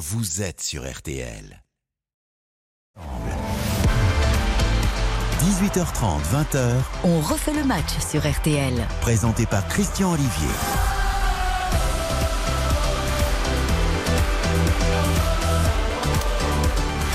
vous êtes sur RTL. 18h30, 20h, On refait le match sur RTL. présenté par Christian Olivier.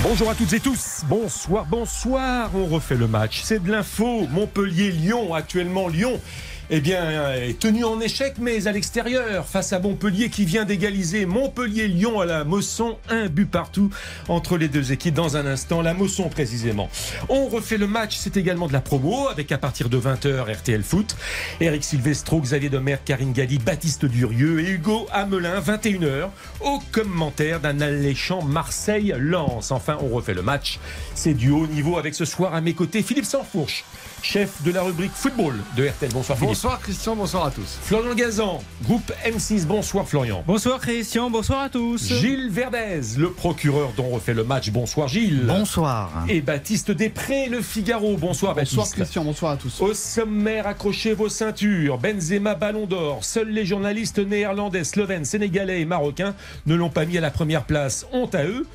Bonjour à toutes et tous, bonsoir, bonsoir, on refait le match, c'est de l'info, Montpellier-Lyon, actuellement Lyon. Eh bien, est tenu en échec, mais à l'extérieur, face à Montpellier qui vient d'égaliser Montpellier-Lyon à la Mosson, un but partout entre les deux équipes dans un instant, la Mosson précisément. On refait le match, c'est également de la promo, avec à partir de 20h RTL Foot, Eric Silvestro, Xavier Domer, Karine Galli, Baptiste Durieux et Hugo Hamelin, 21h, au commentaire d'un alléchant Marseille-Lens. Enfin, on refait le match, c'est du haut niveau avec ce soir à mes côtés Philippe Sansfourche, chef de la rubrique football de RTL. Bonsoir Philippe. Bonsoir Christian, bonsoir à tous. Florian Gazan, groupe M6, bonsoir Florian. Bonsoir Christian, bonsoir à tous. Gilles Verdez, le procureur dont on refait le match, bonsoir Gilles. Bonsoir. Et Baptiste Després, le Figaro, bonsoir Bonsoir Baptiste. Christian, bonsoir à tous. Au sommaire, accrochez vos ceintures. Benzema Ballon d'Or. Seuls les journalistes néerlandais, slovènes, sénégalais et marocains ne l'ont pas mis à la première place. Honte à eux.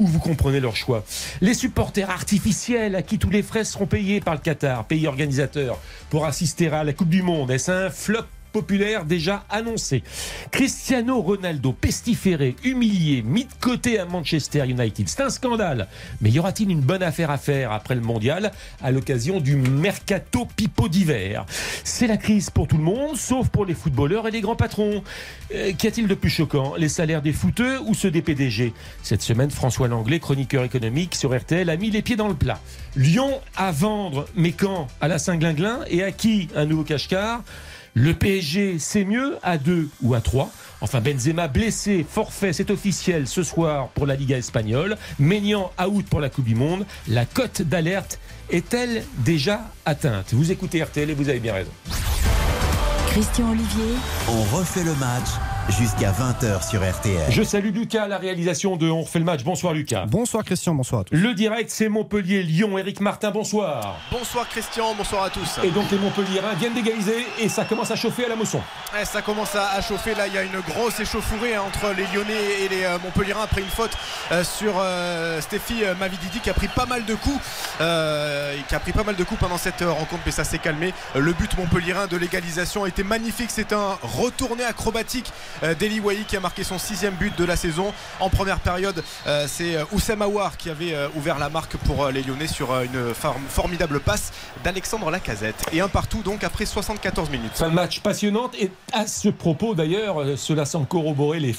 Ou vous comprenez leur choix. Les supporters artificiels à qui tous les frais seront payés par le Qatar, pays organisateur, pour assister à la Coupe du Monde. Est-ce un flop populaire déjà annoncé. Cristiano Ronaldo pestiféré, humilié, mis de côté à Manchester United. C'est un scandale. Mais y aura-t-il une bonne affaire à faire après le mondial à l'occasion du mercato pipo d'hiver? C'est la crise pour tout le monde, sauf pour les footballeurs et les grands patrons. Euh, Qu'y a-t-il de plus choquant? Les salaires des footeux ou ceux des PDG Cette semaine, François Langlais, chroniqueur économique sur RTL, a mis les pieds dans le plat. Lyon à vendre, mais quand? À la Saint-Glinglin et à qui? Un nouveau cache-car? Le PSG, c'est mieux à 2 ou à 3. Enfin, Benzema blessé, forfait, c'est officiel ce soir pour la Liga espagnole. Maignan out pour la Coupe du Monde. La cote d'alerte est-elle déjà atteinte? Vous écoutez RTL et vous avez bien raison. Christian Olivier, On refait le match jusqu'à 20h sur RTL. Je salue Lucas à la réalisation de On refait le match. Bonsoir Lucas. Bonsoir Christian, bonsoir à tous. Le direct, c'est Montpellier-Lyon. Eric Martin, bonsoir. Bonsoir Christian, bonsoir à tous. Et donc les Montpelliérains viennent d'égaliser et ça commence à chauffer à la moisson. Ouais, ça commence à, à chauffer là, il y a une grosse échauffourée hein, entre les Lyonnais et les euh, Montpelliérains après une faute euh, sur euh, Stéphie euh, Mavididi qui a pris pas mal de coups, euh, qui a pris pas mal de coups pendant cette euh, rencontre, mais ça s'est calmé. Le but Montpelliérain de l'égalisation était magnifique, c'est un retourné acrobatique d'Eli Wahi qui a marqué son sixième but de la saison. En première période, euh, c'est euh, Oussem Aouar qui avait euh, ouvert la marque pour euh, les Lyonnais sur euh, une form- formidable passe d'Alexandre Lacazette. Et un partout donc après 74 minutes. Fin de match passionnante et à ce propos d'ailleurs, euh, cela semble corroborer les,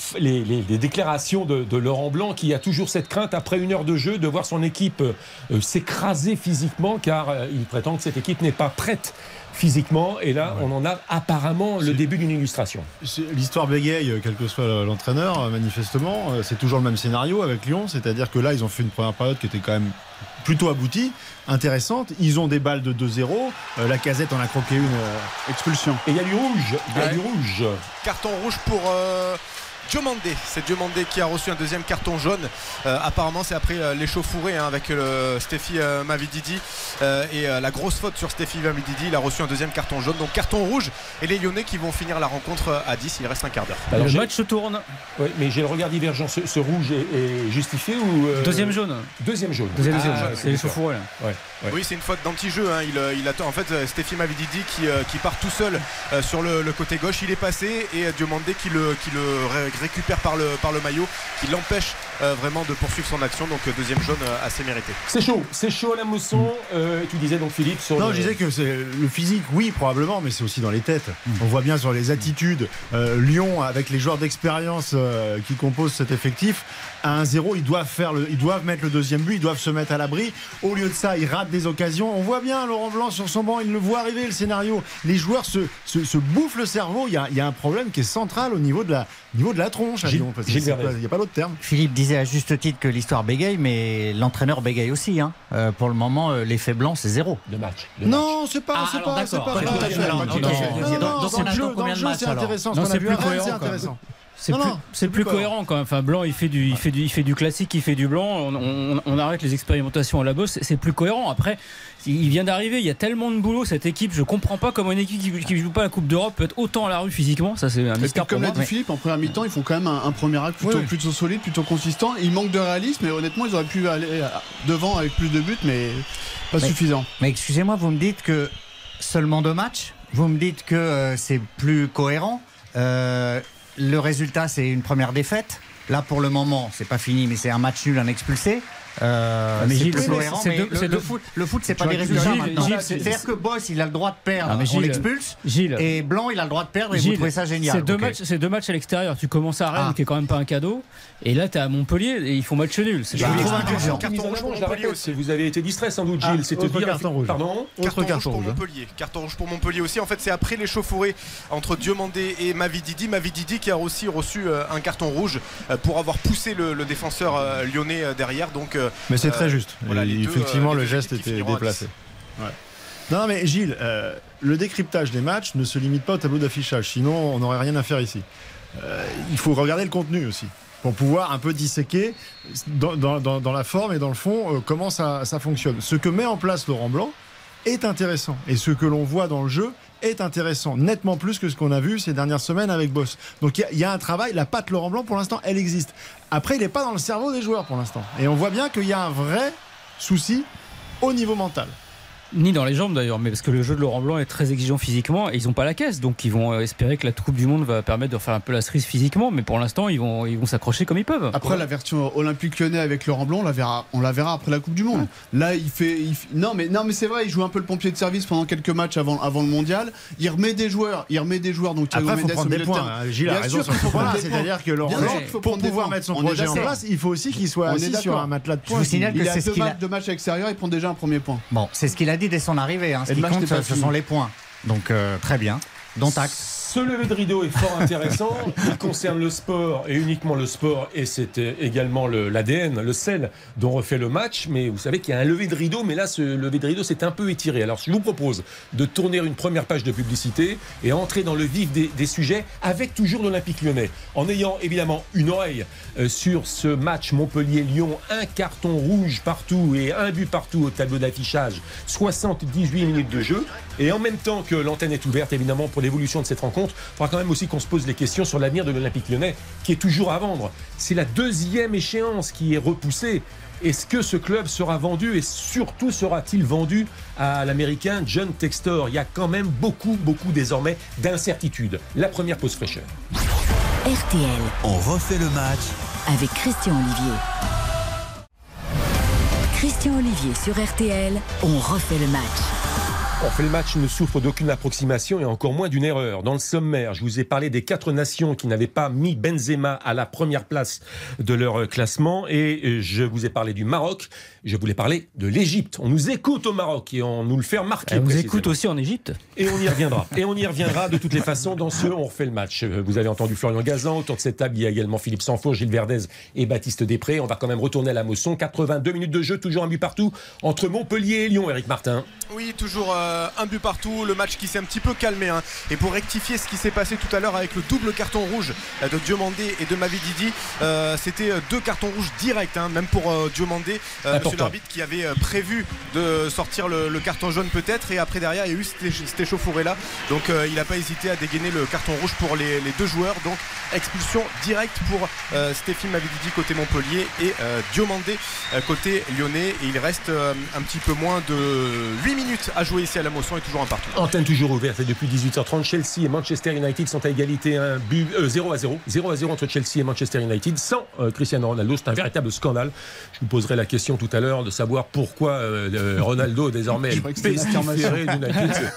déclarations de, Laurent Blanc qui a toujours cette crainte après une heure de jeu de voir son équipe euh, euh, s'écraser physiquement car euh, il prétend que cette équipe n'est pas prête physiquement et là on en a apparemment le début d'une illustration. L'histoire bégaye, quel que soit l'entraîneur, euh, manifestement. Euh, C'est toujours le même scénario avec Lyon, c'est-à-dire que là, ils ont fait une première période qui était quand même plutôt aboutie, intéressante. Ils ont des balles de 2-0. Euh, la casette en a croqué une euh, expulsion. Et il y a du rouge, il y a Ouais. du rouge. Carton rouge pour euh, Diomandé. C'est Diomandé qui a reçu un deuxième carton jaune. Euh, apparemment, c'est après euh, l'échauffourée hein, avec le Stéphie euh, Mavididi euh, et euh, la grosse faute sur Stéphie Mavididi. Il a reçu un deuxième carton jaune. Donc carton rouge. Et les Lyonnais qui vont finir la rencontre euh, à 10. Il reste un quart d'heure. Alors, le match se tourne. ouais, mais j'ai le regard divergent. Ce, ce rouge est, est justifié ou euh, Deuxième jaune. Deuxième jaune. Deuxième Ah, jaune. C'est là. Ouais, ouais. Oui, c'est une faute d'anti-jeu. hein. Il, euh, il attend en fait euh, Stéphie Mavididi qui, euh, qui part tout seul euh, sur le, le côté gauche. Il est passé et euh, Diomandé qui le, qui le ré- récupère par le, par le maillot, qui l'empêche euh, vraiment de poursuivre son action. Donc euh, deuxième jaune euh, assez mérité. C'est chaud, c'est chaud à la mousson. Euh, tu disais donc Philippe sur Non, le- je disais que c'est le physique, oui, probablement, mais c'est aussi dans les têtes. On voit bien sur les attitudes. euh, Lyon, avec les joueurs d'expérience euh, qui composent cet effectif, à 1-0, ils doivent faire le, ils doivent mettre le deuxième but, ils doivent se mettre à l'abri. Au lieu de ça, ils ratent des occasions. On voit bien Laurent Blanc sur son banc, il le voit arriver le scénario. Les joueurs se, se, se bouffent le cerveau. Il y, a, il y a un problème qui est central au niveau de la, niveau de la tronche Verdez. pas- Il n'y a pas d'autre terme. Philippe disait à juste titre que l'histoire bégaye, mais l'entraîneur bégaye aussi. Hein. Euh, pour le moment, euh, l'effet blanc, c'est zéro. de match. de. Non, c'est pas, Ah, c'est pas, c'est pas, c'est intéressant. Ce Non, qu'on a c'est intéressant. C'est Non, plus, non, c'est plus cohérent quand même. Enfin, Blanc, il fait du, il fait du, il fait du classique, il fait du blanc. On, on- on arrête les expérimentations à la bosse. C'est- plus cohérent. Après, il vient d'arriver. Il y a tellement de boulot cette équipe. Je comprends pas comment une équipe qui, qui joue pas la Coupe d'Europe peut être autant à la rue physiquement. Ça, c'est un Et mystère pour comme l'a dit Philippe, en première mi-temps, ils font quand même un, un premier acte plutôt, Oui. plutôt solide, plutôt consistant. Il manque de réalisme, mais honnêtement, ils auraient pu aller devant avec plus de buts, mais pas Mais- suffisant. Mais excusez-moi, vous me dites que seulement deux matchs? Vous me dites que euh, c'est plus cohérent Euh, Le résultat, c'est une première défaite. Là, pour le moment, c'est pas fini, mais c'est un match nul, un expulsé. Euh, Ah, mais Gilles, cohérent, c'est mais deux- le, c'est le deux- foot, le foot, c'est pas des résultats Gilles, maintenant. Gilles, c'est- C'est-à-dire que Boss, il a le droit de perdre, Ah, mais on Gilles- l'expulse, Gilles, et Blanc, il a le droit de perdre, et vous Gilles, trouvez ça génial. C'est deux, matchs, c'est deux matchs à l'extérieur. Tu commences à Rennes, Ah. qui est quand même pas un cadeau. Et là, tu es à Montpellier et ils font match nul. C'est Bah, indulgent. carton rouge pour Montpellier aussi. Vous avez été distrait sans doute, Ah, Gilles. C'était autre dire. carton rouge. Pardon Autre carton pour rouge. hein. Montpellier. Carton rouge pour Montpellier aussi. En fait, c'est après l'échauffourée entre Diomandé et Mavididi. Mavididi qui a aussi reçu euh, un carton rouge euh, pour avoir poussé le, défenseur lyonnais derrière. Donc, Mais c'est Euh, très juste. voilà, deux, effectivement, euh, le geste était déplacé. Ouais. Non, mais Gilles, euh, le décryptage des matchs ne se limite pas au tableau d'affichage. Sinon, on n'aurait rien à faire ici. Euh, il faut regarder le contenu aussi. Pour pouvoir un peu disséquer dans, dans- dans- dans la forme et dans le fond euh, comment ça, ça fonctionne. Ce que met en place Laurent Blanc est intéressant. Et ce que l'on voit dans le jeu est intéressant. Nettement plus que ce qu'on a vu ces dernières semaines avec Boss. Donc il y y, a un travail. La patte Laurent Blanc, pour l'instant, elle existe. Après, il n'est pas dans le cerveau des joueurs pour l'instant. Et on voit bien qu'il y a un vrai souci au niveau mental. Ni dans les jambes d'ailleurs, mais parce que le jeu de Laurent Blanc est très exigeant physiquement et ils n'ont pas la caisse, donc ils vont euh, espérer que la Coupe du Monde va permettre de faire un peu la cerise physiquement, mais pour l'instant ils vont ils vont s'accrocher comme ils peuvent. Après la version olympique lyonnais avec Laurent Blanc, on la verra, on la verra après la Coupe du Monde. Là, il fait, il fait- non mais non mais c'est vrai, il joue un peu le pompier de service pendant quelques matchs avant, avant le mondial. Il remet des joueurs, il remet des joueurs donc Thiago Après, il faut Mendes au prendre des de points. hein. Gilles a raison sur points. C'est-à-dire que Laurent Blanc, pour pouvoir points. mettre son On projet en place, il faut aussi qu'il soit assis sur un matelas de Je vous points. signale que c'est ce qu'il a... matchs, deux matchs extérieurs, il prend déjà un premier point. Bon, c'est ce qu'il a dit dès son arrivée. hein. Ce qui compte, ce sont les points. Donc euh, très bien. Dont acte. Ce lever de rideau est fort intéressant. Il concerne le sport et uniquement le sport. Et c'était également le- l'ADN, le, sel dont refait le match. Mais vous savez qu'il y a un lever de rideau. Mais là, ce lever de rideau s'est un peu étiré. Alors, je vous propose de tourner une première page de publicité et entrer dans le vif des, des sujets avec toujours l'Olympique lyonnais. En ayant évidemment une oreille euh, sur ce match Montpellier-Lyon. Un carton rouge partout et un but partout au tableau d'affichage. 78 minutes de jeu. Et en même temps que l'antenne est ouverte, évidemment, pour l'évolution de cette rencontre, il faudra quand même aussi qu'on se pose les questions sur l'avenir de l'Olympique lyonnais, qui est toujours à vendre. C'est la deuxième échéance qui est repoussée. Est-ce que ce club sera vendu et surtout sera-t-il vendu à l'américain John Textor? Il y a quand même beaucoup, beaucoup désormais d'incertitudes. La première pause fraîcheur. RTL On refait le match avec Christian Olivier. Christian Olivier sur RTL, on refait le match. On fait le match ne souffre d'aucune approximation et encore moins d'une erreur. Dans le sommaire, je vous ai parlé des quatre nations qui n'avaient pas mis Benzema à la première place de leur classement et je vous ai parlé du Maroc. Je voulais parler de l'Égypte. On nous écoute au Maroc et on nous le fait remarquer. On vous précisément. écoute aussi en Égypte. Et on y reviendra. Et on y reviendra de toutes les façons dans ce On refait le match. Vous avez entendu Florian Gazan. Autour de cette table, il y a également Philippe Sanfour, Gilles Verdez et Baptiste Després. On va quand même retourner à la Mosson. 82 minutes de jeu, toujours un but partout entre Montpellier et Lyon, Eric Martin. Oui, toujours euh, un but partout, le match qui s'est un petit peu calmé. hein. Et pour rectifier ce qui s'est passé tout à l'heure avec le double carton rouge euh, de Diomandé et de Mavididi, euh, c'était euh, deux cartons rouges directs, hein, même pour euh, Diomandé, euh. Monsieur l'arbitre qui avait euh, prévu de sortir le, le carton jaune peut-être. Et après derrière, il y a eu cette, éch- cette échauffourée là. Donc euh, il n'a pas hésité à dégainer le carton rouge pour les, les deux joueurs. Donc expulsion directe pour euh, Stéphane Mavididi côté Montpellier et euh, Diomandé côté lyonnais. Et il reste un petit peu moins de 8 minutes à jouer ici à la Mosson et toujours un partout. Antenne toujours ouverte et depuis 18h30, Chelsea et Manchester United sont à égalité, un but, euh, 0 à 0. 0 à 0 entre Chelsea et Manchester United sans Cristiano Ronaldo. C'est un véritable scandale. Je vous poserai la question tout à l'heure de savoir pourquoi euh, Ronaldo désormais est pestiféré d'United.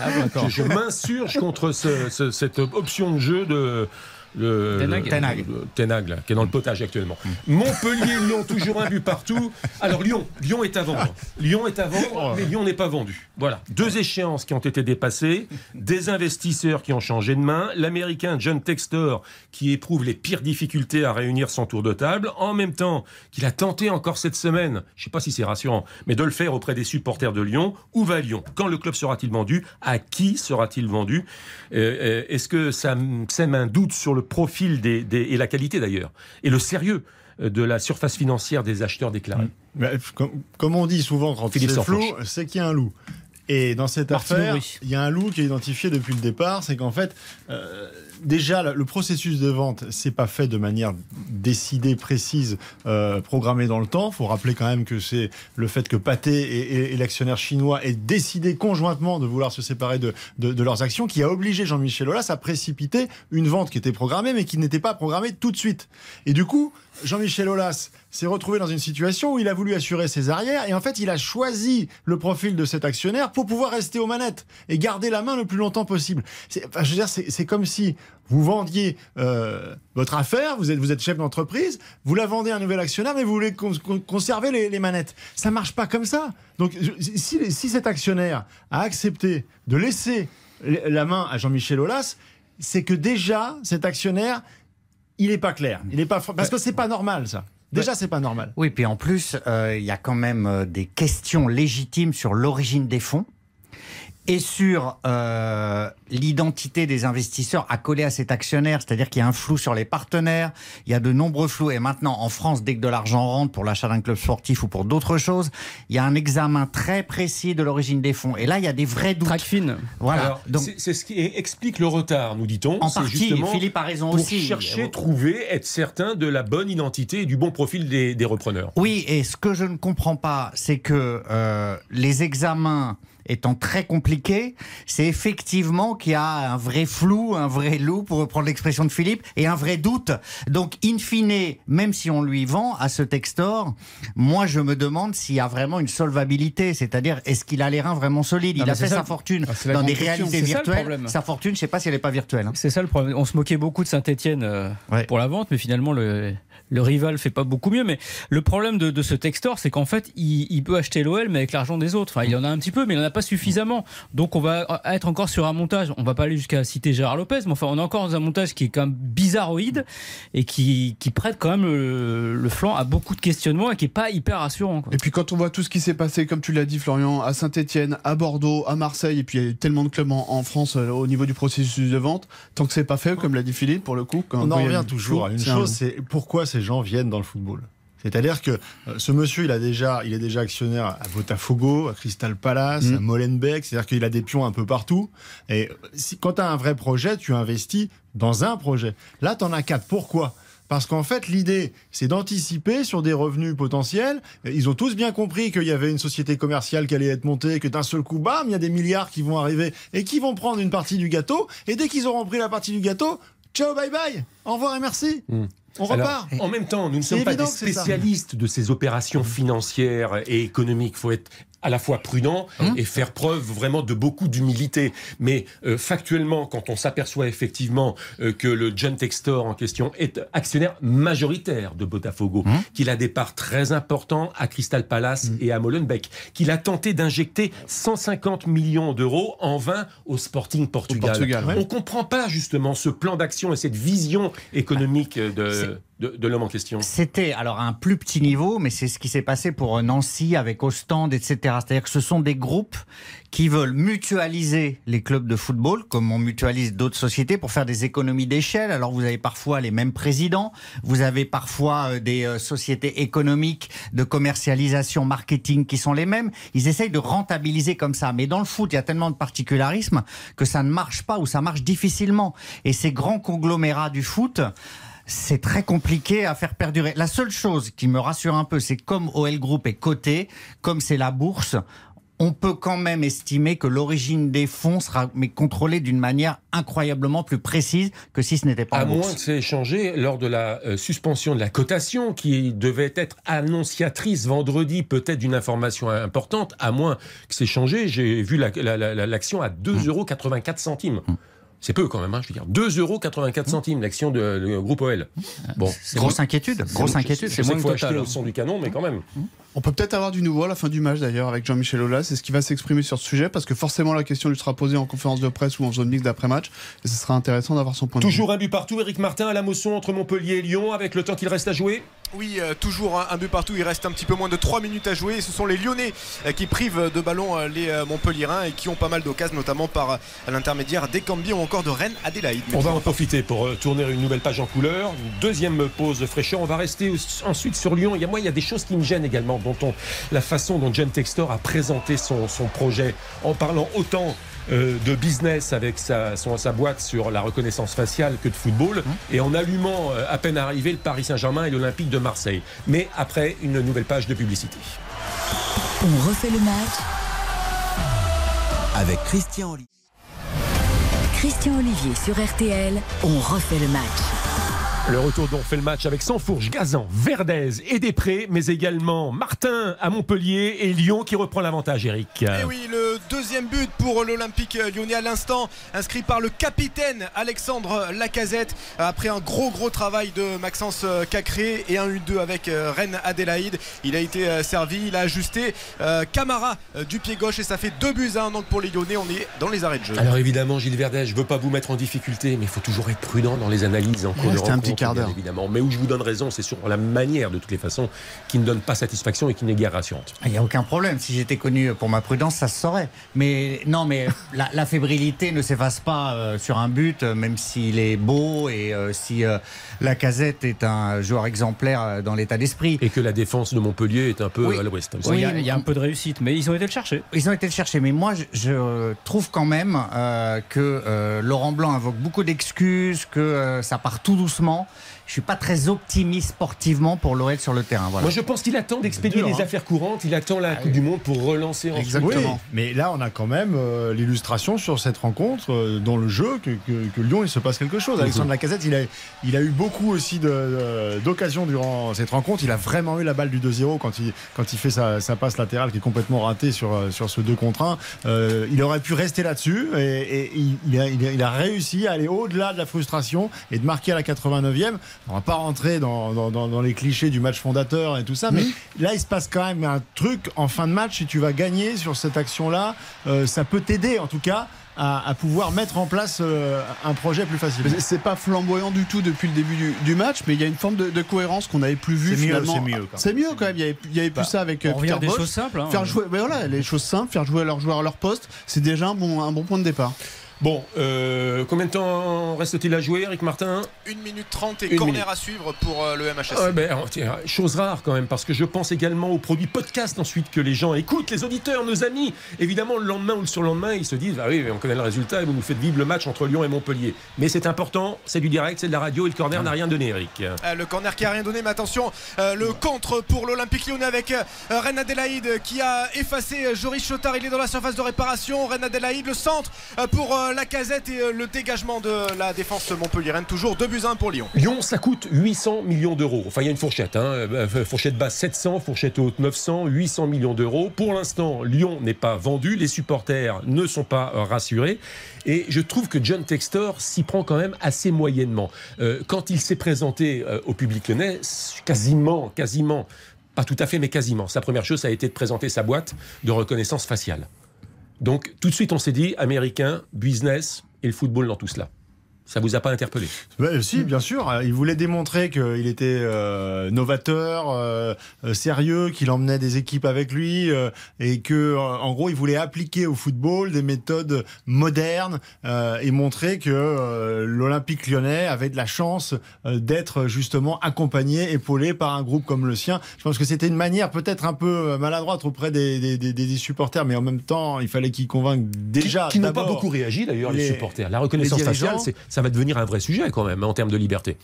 je je m'insurge contre ce- ce- cette option de jeu de. Le, Ten Hag. le- là, qui est dans le potage actuellement. Montpellier, Lyon, toujours un but partout. Alors Lyon, Lyon est à vendre. Lyon est à vendre, mais Lyon n'est pas vendu. Voilà, deux échéances qui ont été dépassées, des investisseurs qui ont changé de main, l'américain John Textor qui éprouve les pires difficultés à réunir son tour de table, en même temps qu'il a tenté encore cette sème, je ne sais pas si c'est rassurant, mais de le faire auprès des supporters de Lyon. Où va Lyon? Quand le club sera-t-il vendu? À qui sera-t-il vendu? Euh, euh, Est-ce que ça sème un doute sur le profil des, des- et la qualité d'ailleurs, et le sérieux euh, de la surface financière des acheteurs déclarés. Mais, comme, comme on dit souvent quand Philippe c'est flou, c'est qu'il y a un loup. Et dans cette Martino, affaire, il y a un loup qui est identifié depuis le départ, c'est qu'en fait, euh, déjà le, processus de vente, c'est pas fait de manière décidée, précise, euh, programmée dans le temps. Faut rappeler quand même que c'est le fait que Pathé et l'actionnaire chinois aient décidé conjointement de vouloir se séparer de, de- de leurs actions, qui a obligé Jean-Michel Aulas à précipiter une vente qui était programmée, mais qui n'était pas programmée tout de suite. Et du coup, Jean-Michel Aulas s'est retrouvé dans une situation où il a voulu assurer ses arrières et en fait il a choisi le profil de cet actionnaire pour pouvoir rester aux manettes et garder la main le plus longtemps possible. Je veux dire, c'est comme si vous vendiez euh, votre affaire, vous êtes, vous êtes chef d'entreprise, vous la vendez à un nouvel actionnaire, mais vous voulez con- con- conserver les, les manettes. Ça marche pas comme ça. Donc si, si cet actionnaire a accepté de laisser la main à Jean-Michel Aulas, c'est que déjà cet actionnaire il est pas clair. Il est pas parce que c'est pas normal ça. Déjà c'est pas normal. Oui, puis en plus, euh, il y a quand même euh, des questions légitimes sur l'origine des fonds et sur euh, l'identité des investisseurs accolés à cet actionnaire, c'est-à-dire qu'il y a un flou sur les partenaires, il y a de nombreux flous, et maintenant en France, dès que de l'argent rentre pour l'achat d'un club sportif ou pour d'autres choses, il y a un examen très précis de l'origine des fonds, et là il y a des vrais doutes. Track fine. Voilà, c'est ce qui explique le retard, nous dit-on. en partie, justement Philippe a raison pour aussi. chercher, trouver, être certain de la bonne identité et du bon profil des, des repreneurs. Oui, et ce que je ne comprends pas, c'est que euh, les examens étant très compliqués, c'est effectivement qu'il y a un vrai flou, un vrai loup, pour reprendre l'expression de Philippe, et un vrai doute. Donc, in fine, même si on lui vend à ce Textor, moi je me demande s'il y a vraiment une solvabilité, c'est-à-dire est-ce qu'il a les reins vraiment solides? Non, Il a fait ça. sa fortune Ah, dans des réalités ça, virtuelles. sa fortune, je ne sais pas si elle n'est pas virtuelle. hein. C'est ça le problème. On se moquait beaucoup de Saint-Etienne Ouais. pour la vente, mais finalement, le, le rival fait pas beaucoup mieux. Mais le problème de, de ce Textor, c'est qu'en fait, il, il peut acheter l'OL, mais avec l'argent des autres. Enfin, il en a un petit peu, mais il en a pas suffisamment. Donc, on va être encore sur un montage. On va pas aller jusqu'à citer Gérard Lopez, mais enfin, on est encore dans un montage qui est quand même bizarroïde et qui, qui prête quand même le, le flanc à beaucoup de questionnements et qui est pas hyper rassurant. quoi. Et puis quand on voit tout ce qui s'est passé, comme tu l'as dit Florian, à Saint-Etienne, à Bordeaux, à Marseille, et puis il y a eu tellement de clubs en, en France euh, au niveau du processus de vente, tant que c'est pas fait, comme l'a dit Philippe, pour le coup. Quand On en revient toujours à une un- chose, c'est pourquoi ces gens viennent dans le football. C'est-à-dire que euh, ce monsieur, il a déjà, il est déjà actionnaire à Botafogo, à Crystal Palace, Mm. à Molenbeek. C'est-à-dire qu'il a des pions un peu partout. Et euh, si, quand tu as un vrai projet, tu investis dans un projet. Là, tu en as quatre. Pourquoi? Parce qu'en fait, l'idée, c'est d'anticiper sur des revenus potentiels. Ils ont tous bien compris qu'il y avait une société commerciale qui allait être montée, que d'un seul coup, bam, il y a des milliards qui vont arriver et qui vont prendre une partie du gâteau. Et dès qu'ils auront pris la partie du gâteau, ciao, bye bye, au revoir et merci. Mm. On Alors, repart. en même temps, nous ne sommes pas des spécialistes de ces opérations financières et économiques. Il faut être à la fois prudent Hum. et faire preuve vraiment de beaucoup d'humilité. Mais euh, factuellement, quand on s'aperçoit effectivement euh, que le John Textor en question est actionnaire majoritaire de Botafogo, Hum. qu'il a des parts très importantes à Crystal Palace et à Molenbeek, qu'il a tenté d'injecter 150 millions d'euros en vain au Sporting Portugal. Portugal, ouais. On comprend pas justement ce plan d'action et cette vision économique de, de, l'homme en question. C'était alors à un plus petit niveau, mais c'est ce qui s'est passé pour Nancy avec Ostende, etc. C'est-à-dire que ce sont des groupes qui veulent mutualiser les clubs de football, comme on mutualise d'autres sociétés, pour faire des économies d'échelle. Alors vous avez parfois les mêmes présidents, vous avez parfois euh, des euh, sociétés économiques de commercialisation, marketing qui sont les mêmes. Ils essayent de rentabiliser comme ça. Mais dans le foot, il y a tellement de particularismes que ça ne marche pas ou ça marche difficilement. Et ces grands conglomérats du foot, c'est très compliqué à faire perdurer. La seule chose qui me rassure un peu, c'est comme OL Group est coté, comme c'est la bourse, on peut quand même estimer que l'origine des fonds sera mais contrôlée d'une manière incroyablement plus précise que si ce n'était pas À moins que c'est échangé lors de la euh, suspension de la cotation qui devait être annonciatrice vendredi peut-être d'une information importante, à moins que c'est changé. J'ai vu l'action la, la, la- à 2,84 euros centimes. C'est peu quand même, hein, je veux dire. 2,84 euros centimes l'action de, de groupe OL. Bon, Grosse inquiétude, grosse inquiétude. C'est moins que faut Total, acheter hein. au son du canon, mais quand même. On peut peut-être avoir du nouveau à la fin du match d'ailleurs avec Jean-Michel Aulas. C'est ce qui va s'exprimer sur ce sujet? Parce que forcément la question lui sera posée en conférence de presse ou en zone mixte d'après-match. Et ce sera intéressant d'avoir son point de vue. Toujours un but partout. Eric Martin à la motion entre Montpellier et Lyon avec le temps qu'il reste à jouer. Oui, euh, toujours un, but partout. Il reste un petit peu moins de 3 minutes à jouer. Ce sont les Lyonnais euh, qui privent de ballon euh, les Montpellierins et qui ont pas mal d'occasions, notamment par l'intermédiaire d'Ecambi ou encore de Rennes Adélaïde. On va en profiter pour tourner une nouvelle page en couleur. Deuxième pause fraîcheur. On va rester ensuite sur Lyon. Il y a, moi, il y a des choses qui me gênent également, dont on, la façon dont John Textor a présenté son projet, en parlant autant euh, de business avec sa, son- sa boîte sur la reconnaissance faciale que de football, et en allumant euh, à peine arrivé le Paris Saint-Germain et l'Olympique de Marseille. Mais après, une nouvelle page de publicité. On refait le match. Avec Christian Oli. Christian Olivier sur RTL. On refait le match. Le retour dont on fait le match avec Sansfourche, Gazan, Verdez et Després, mais également Martin à Montpellier et Lyon qui reprend l'avantage, Eric. Et Eh oui, le deuxième but pour l'Olympique lyonnais à l'instant, inscrit par le capitaine Alexandre Lacazette, après un gros gros travail de Maxence Cacré et un U2 avec euh, Rennes Adélaïde. Il a été euh, servi, il a ajusté euh, Camara du pied gauche et ça fait deux buts à un donc pour les Lyonnais. On est dans les arrêts de jeu. Alors évidemment, Gilles Verdez, je veux pas vous mettre en difficulté, mais il faut toujours être prudent dans les analyses en cours de petit quart d'heure. évidemment. Mais où je vous donne raison, c'est sur la manière, de toutes les façons, qui ne donne pas satisfaction et qui n'est guère rassurante. Il n'y a aucun problème. Si j'étais connu pour ma prudence, ça se saurait. Mais non, mais la, la fébrilité ne s'efface pas euh, sur un but, euh, même s'il est beau et euh, si euh, la casette est un joueur exemplaire dans l'état d'esprit. Et que la défense de Montpellier est un peu Oui. à l'ouest. Ouais, Il y, a- il y a un peu de réussite, mais ils ont été le chercher. Ils ont été le chercher, mais moi je, je trouve quand même euh, que euh, Laurent Blanc invoque beaucoup d'excuses, que euh, ça part tout doucement. Je suis pas très optimiste sportivement pour l'OL sur le terrain. Voilà. Moi, je pense qu'il attend d'expédier les hein. affaires courantes. Il attend la Coupe du Monde pour relancer en Exactement. Oui, mais là, on a quand même euh, l'illustration sur cette rencontre, euh, dans le jeu, que, que- que Lyon, il se passe quelque chose. Alexandre Lacazette, il a, il a eu beaucoup aussi d'occasions durant cette rencontre. Il a vraiment eu la balle du 2-0 quand il, quand il fait sa, sa passe latérale qui est complètement ratée sur, euh, sur ce 2 contre 1. Euh, il aurait pu rester là-dessus et, et il, il a, il a- il a réussi à aller au-delà de la frustration et de marquer à la 89e. On va pas rentrer dans, dans- dans- dans les clichés du match fondateur et tout ça, mais là, il se passe quand même un truc en fin de match. Si tu vas gagner sur cette action-là, euh, ça peut t'aider en tout cas à, à pouvoir mettre en place euh, un projet plus facile. C'est pas flamboyant du tout depuis le début du, du match, mais il y a une forme de, de cohérence qu'on n'avait plus vue C'est mieux, finalement. c'est mieux, quand même. C'est mieux quand même. Il y avait, il y avait plus Bah, ça avec euh, On revient Peter des Bosz. choses simples. hein. Faire jouer, mais voilà, les choses simples, faire jouer leurs joueurs à leur poste, c'est déjà un bon, un bon point de départ. Bon, euh, combien de temps reste-t-il à jouer, Eric Martin? 1 minute 30 et Une corner minute. à suivre pour euh, le MHSC. Ouais, ben, tiens, chose rare quand même, parce que je pense également aux produits podcast ensuite que les gens écoutent, les auditeurs, nos amis. Évidemment, le lendemain ou le surlendemain, ils se disent Ah oui, on connaît le résultat et vous nous faites vivre le match entre Lyon et Montpellier. Mais c'est important, c'est du direct, c'est de la radio et le corner n'a rien donné, Eric. Euh, Le corner qui a rien donné, mais attention, euh, le contre pour l'Olympique lyonnais avec Rennes Adélaïde qui a effacé Joris Chotard. Il est dans la surface de réparation. Rennes Adélaïde, le centre pour la casette et euh, le dégagement de la défense Montpellier-Rennes. Toujours 2 buts à 1 pour Lyon. Lyon, ça coûte 800 millions d'euros. Enfin, il y a une fourchette. Hein. Euh, Fourchette basse 700, fourchette haute 900, 800 millions d'euros. Pour l'instant, Lyon n'est pas vendu. Les supporters ne sont pas euh, rassurés. Et je trouve que John Textor s'y prend quand même assez moyennement. Euh, quand il s'est présenté euh, au public lyonnais, quasiment, quasiment, pas tout à fait, mais quasiment, sa première chose, ça a été de présenter sa boîte de reconnaissance faciale. Donc, tout de suite, on s'est dit, américain, business et le football dans tout cela. Ça vous a pas interpellé Ouais, si, bien sûr. Il voulait démontrer qu'il était euh, novateur, euh, euh, sérieux, qu'il emmenait des équipes avec lui euh, et que, en gros, il voulait appliquer au football des méthodes modernes et montrer que l'Olympique lyonnais avait de la chance d'être justement accompagné, épaulé par un groupe comme le sien. Je pense que c'était une manière peut-être un peu maladroite auprès des, des, des- des supporters, mais en même temps, il fallait qu'ils convainquent déjà. qui, qui n'ont pas beaucoup réagi d'ailleurs les, les- supporters. La reconnaissance faciale, c'est- ça va devenir un vrai sujet quand même hein, en termes de liberté.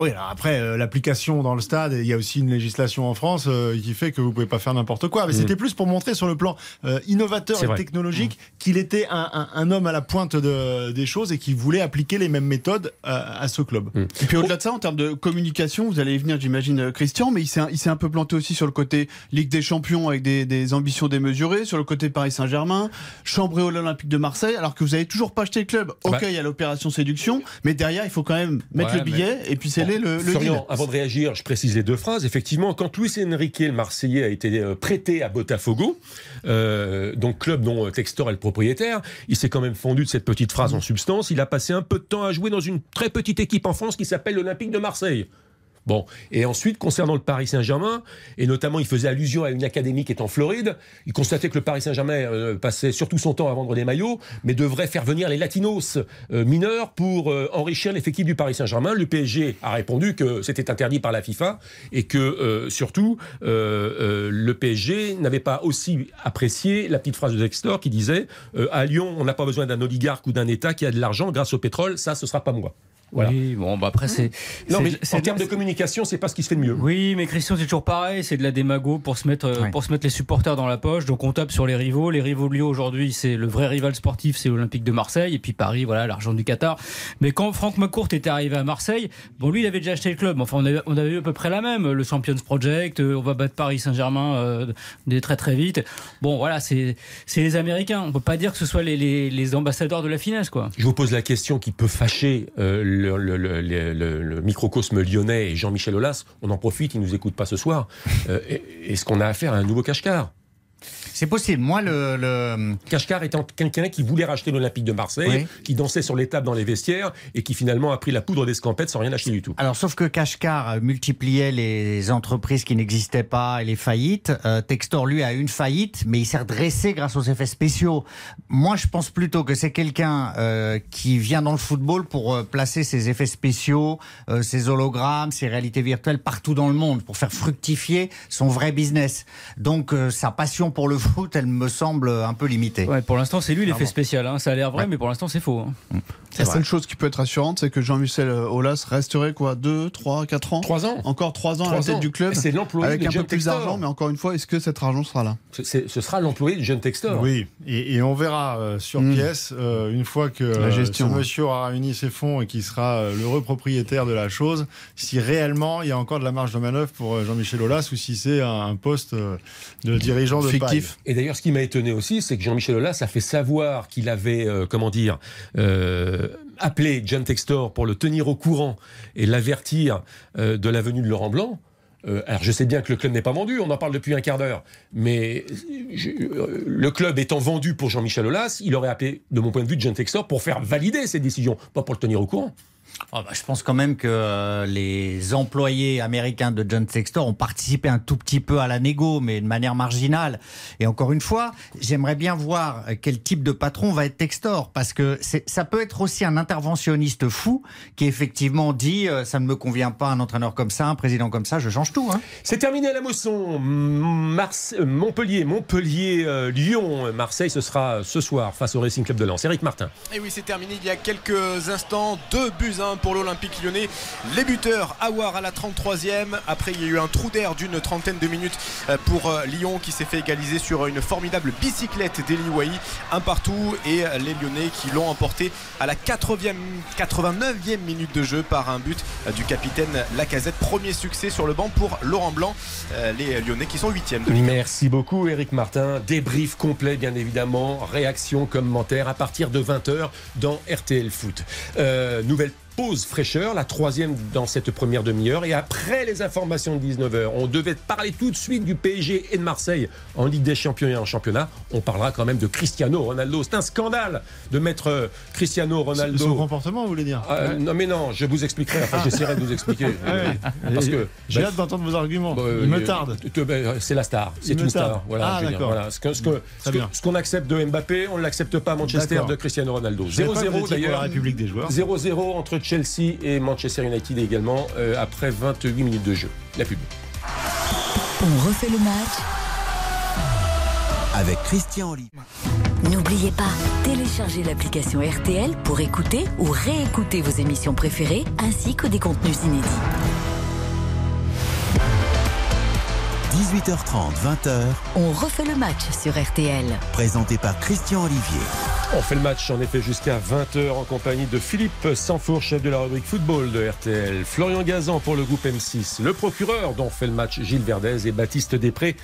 Oui, alors après, euh, l'application dans le stade, il y a aussi une législation en France euh, qui fait que vous pouvez pas faire n'importe quoi. Mais Mm. c'était plus pour montrer sur le plan euh, innovateur C'est et vrai. technologique qu'il était un, un- un homme à la pointe de- des choses et qui voulait appliquer les mêmes méthodes à, à ce club. Et puis au-delà de ça, en termes de communication, vous allez y venir, j'imagine, Christian, mais il s'est, un peu planté aussi sur le côté Ligue des Champions avec des, des ambitions démesurées, sur le côté Paris Saint-Germain, chambré l'Olympique de Marseille, alors que vous avez toujours pas acheté le club. Ok, Bah. il y a l'opération séduction, mais derrière, il faut quand même mettre Ouais, le billet et puis avant de réagir, je précise les deux phrases. Effectivement, quand Luis Enrique, le Marseillais, a été euh, prêté à Botafogo, euh, donc club dont euh, Textor est le propriétaire, il s'est quand même fendu de cette petite phrase en substance. Il a passé un peu de temps à jouer dans une très petite équipe en France qui s'appelle l'Olympique de Marseille. Bon, et ensuite, concernant le Paris Saint-Germain, et notamment il faisait allusion à une académie qui est en Floride, il constatait que le Paris Saint-Germain euh, passait surtout son temps à vendre des maillots, mais devrait faire venir les latinos euh, mineurs pour euh, enrichir l'effectif du Paris Saint-Germain. Le PSG a répondu que c'était interdit par la FIFA et que surtout le PSG n'avait pas aussi apprécié la petite phrase de Dexter qui disait à Lyon on n'a pas besoin d'un oligarque ou d'un État qui a de l'argent grâce au pétrole, ça ce sera pas moi. Voilà. Oui, bon, bah après, c'est. Non, mais c'est- en termes de communication, c'est pas ce qui se fait de mieux. Oui, mais Christian, c'est toujours pareil, c'est de la démago pour se mettre euh, Ouais. pour se mettre les supporters dans la poche. Donc on tape sur les rivaux. Les rivaux de Lyon aujourd'hui, c'est le vrai rival sportif, c'est l'Olympique de Marseille et puis Paris, voilà, l'argent du Qatar. Mais quand Franck McCourt était arrivé à Marseille, bon lui, il avait déjà acheté le club. Enfin, on avait, on avait eu à peu près la même, le Champions Project. euh, on va battre Paris Saint-Germain euh, très très vite. Bon, voilà, c'est c'est les Américains. On peut pas dire que ce soit les, les, les ambassadeurs de la finesse, quoi. Je vous pose la question qui peut fâcher euh, le, microcosme lyonnais et Jean-Michel Aulas. On en profite, il nous écoute pas ce soir. Euh, Est-ce qu'on a affaire à un nouveau Kashkar C'est possible. Moi, le, le- Kashkar étant quelqu'un qui voulait racheter l'Olympique de Marseille, Oui. qui dansait sur les tables dans les vestiaires et qui finalement a pris la poudre d'escampette sans rien acheter du tout. Alors, sauf que Kashkar multipliait les entreprises qui n'existaient pas et les faillites. Euh, Textor, lui, a une faillite, mais il s'est redressé grâce aux effets spéciaux. Moi, je pense plutôt que c'est quelqu'un euh, qui vient dans le football pour euh, placer ses effets spéciaux, ses hologrammes, ses réalités virtuelles partout dans le monde, pour faire fructifier son vrai business. Donc, sa passion pour le elle me semble un peu limitée. Ouais, pour l'instant, c'est lui l'effet spécial. hein. Ça a l'air vrai, Ouais. mais pour l'instant, c'est faux. hein. La seule chose qui peut être rassurante, c'est que Jean-Michel Aulas resterait quoi 2, 3, 4 ans Trois ans. Encore 3 ans à la tête ans. du club C'est l'employé avec de un peu plus d'argent, mais encore une fois, est-ce que cet argent sera là? Ce- c'est- Ce sera l'employé de John Textor. Oui, et, et on verra euh, sur Mm. pièce, euh, une fois que La euh, gestion, ce monsieur aura réuni ses fonds et qui sera euh, l'heureux propriétaire de la chose, si réellement il y a encore de la marge de manœuvre pour euh, Jean-Michel Aulas ou si c'est un, un poste euh, de dirigeant de Fictif. Et d'ailleurs, ce qui m'a étonné aussi, c'est que Jean-Michel Aulas a fait savoir qu'il avait, euh, comment dire, euh, appelé John Textor pour le tenir au courant et l'avertir euh, de la venue de Laurent Blanc. Euh, alors, je sais bien que le club n'est pas vendu, on en parle depuis un quart d'heure, mais euh, le club étant vendu pour Jean-Michel Aulas, il aurait appelé, de mon point de vue, John Textor pour faire valider cette décision, pas pour le tenir au courant. Oh, bah, je pense quand même que euh, les employés américains de John Textor ont participé un tout petit peu à la négo, mais de manière marginale. Et encore une fois, j'aimerais bien voir euh, quel type de patron va être Textor, parce que ça peut être aussi un interventionniste fou qui effectivement dit euh, ça ne me convient pas un entraîneur comme ça, un président comme ça, je change tout. Hein. C'est terminé à la Mosson. Mars- Montpellier, Montpellier, euh, Lyon, Marseille, ce sera ce soir face au Racing Club de Lens. Eric Martin. Et oui, c'est terminé il y a quelques instants. Deux buts pour l'Olympique lyonnais. Les buteurs, Awar à la 33e. Après, il y a eu un trou d'air d'une trentaine de minutes euh, pour euh, Lyon qui s'est fait égaliser sur une formidable bicyclette d'Eli Wahi. Un partout. Et euh, les Lyonnais qui l'ont emporté à la 80e, 89e minute de jeu par un but du capitaine Lacazette. Premier succès sur le banc pour Laurent Blanc. Les Lyonnais qui sont 8e de. Merci beaucoup, Eric Martin. Débrief complet, bien évidemment. Réaction, commentaire à partir de 20h dans RTL Foot. Nouvelle pause fraîcheur, la troisième dans cette première demi-heure. Et après les informations de 19h, on devait parler tout de suite du PSG et de Marseille en Ligue des Champions et en championnat. On parlera quand même de Cristiano Ronaldo. C'est un scandale de mettre euh, Cristiano Ronaldo. Son comportement, vous voulez dire Ah, Non mais non, je vous expliquerai. Enfin, j'essaierai de vous expliquer. Ah oui. Parce que J'ai bah, hâte d'entendre vos arguments. Bah, Il me tarde. euh, C'est la star. C'est une tarde. star. Voilà, Ah, d'accord. voilà. Ce que- ce que- ce Très que- bien. ce qu'on accepte de Mbappé, on ne l'accepte pas à Manchester de Cristiano Ronaldo. Je savais pas que vous 0-0 étiez pour la d'ailleurs. République des joueurs. 0-0 entre Chelsea et Manchester United également euh, après 28 minutes de jeu. La pub. On refait le match avec Christian Olivier. N'oubliez pas, téléchargez l'application RTL pour écouter ou réécouter vos émissions préférées ainsi que des contenus inédits. 18h30, 20h, On refait le match sur RTL. présenté par Christian Olivier. On fait le match en effet jusqu'à 20h en compagnie de Philippe Sanfour, chef de la rubrique football de RTL, Florian Gazan pour le groupe M6, le procureur dont fait le match Gilles Verdez et Baptiste Després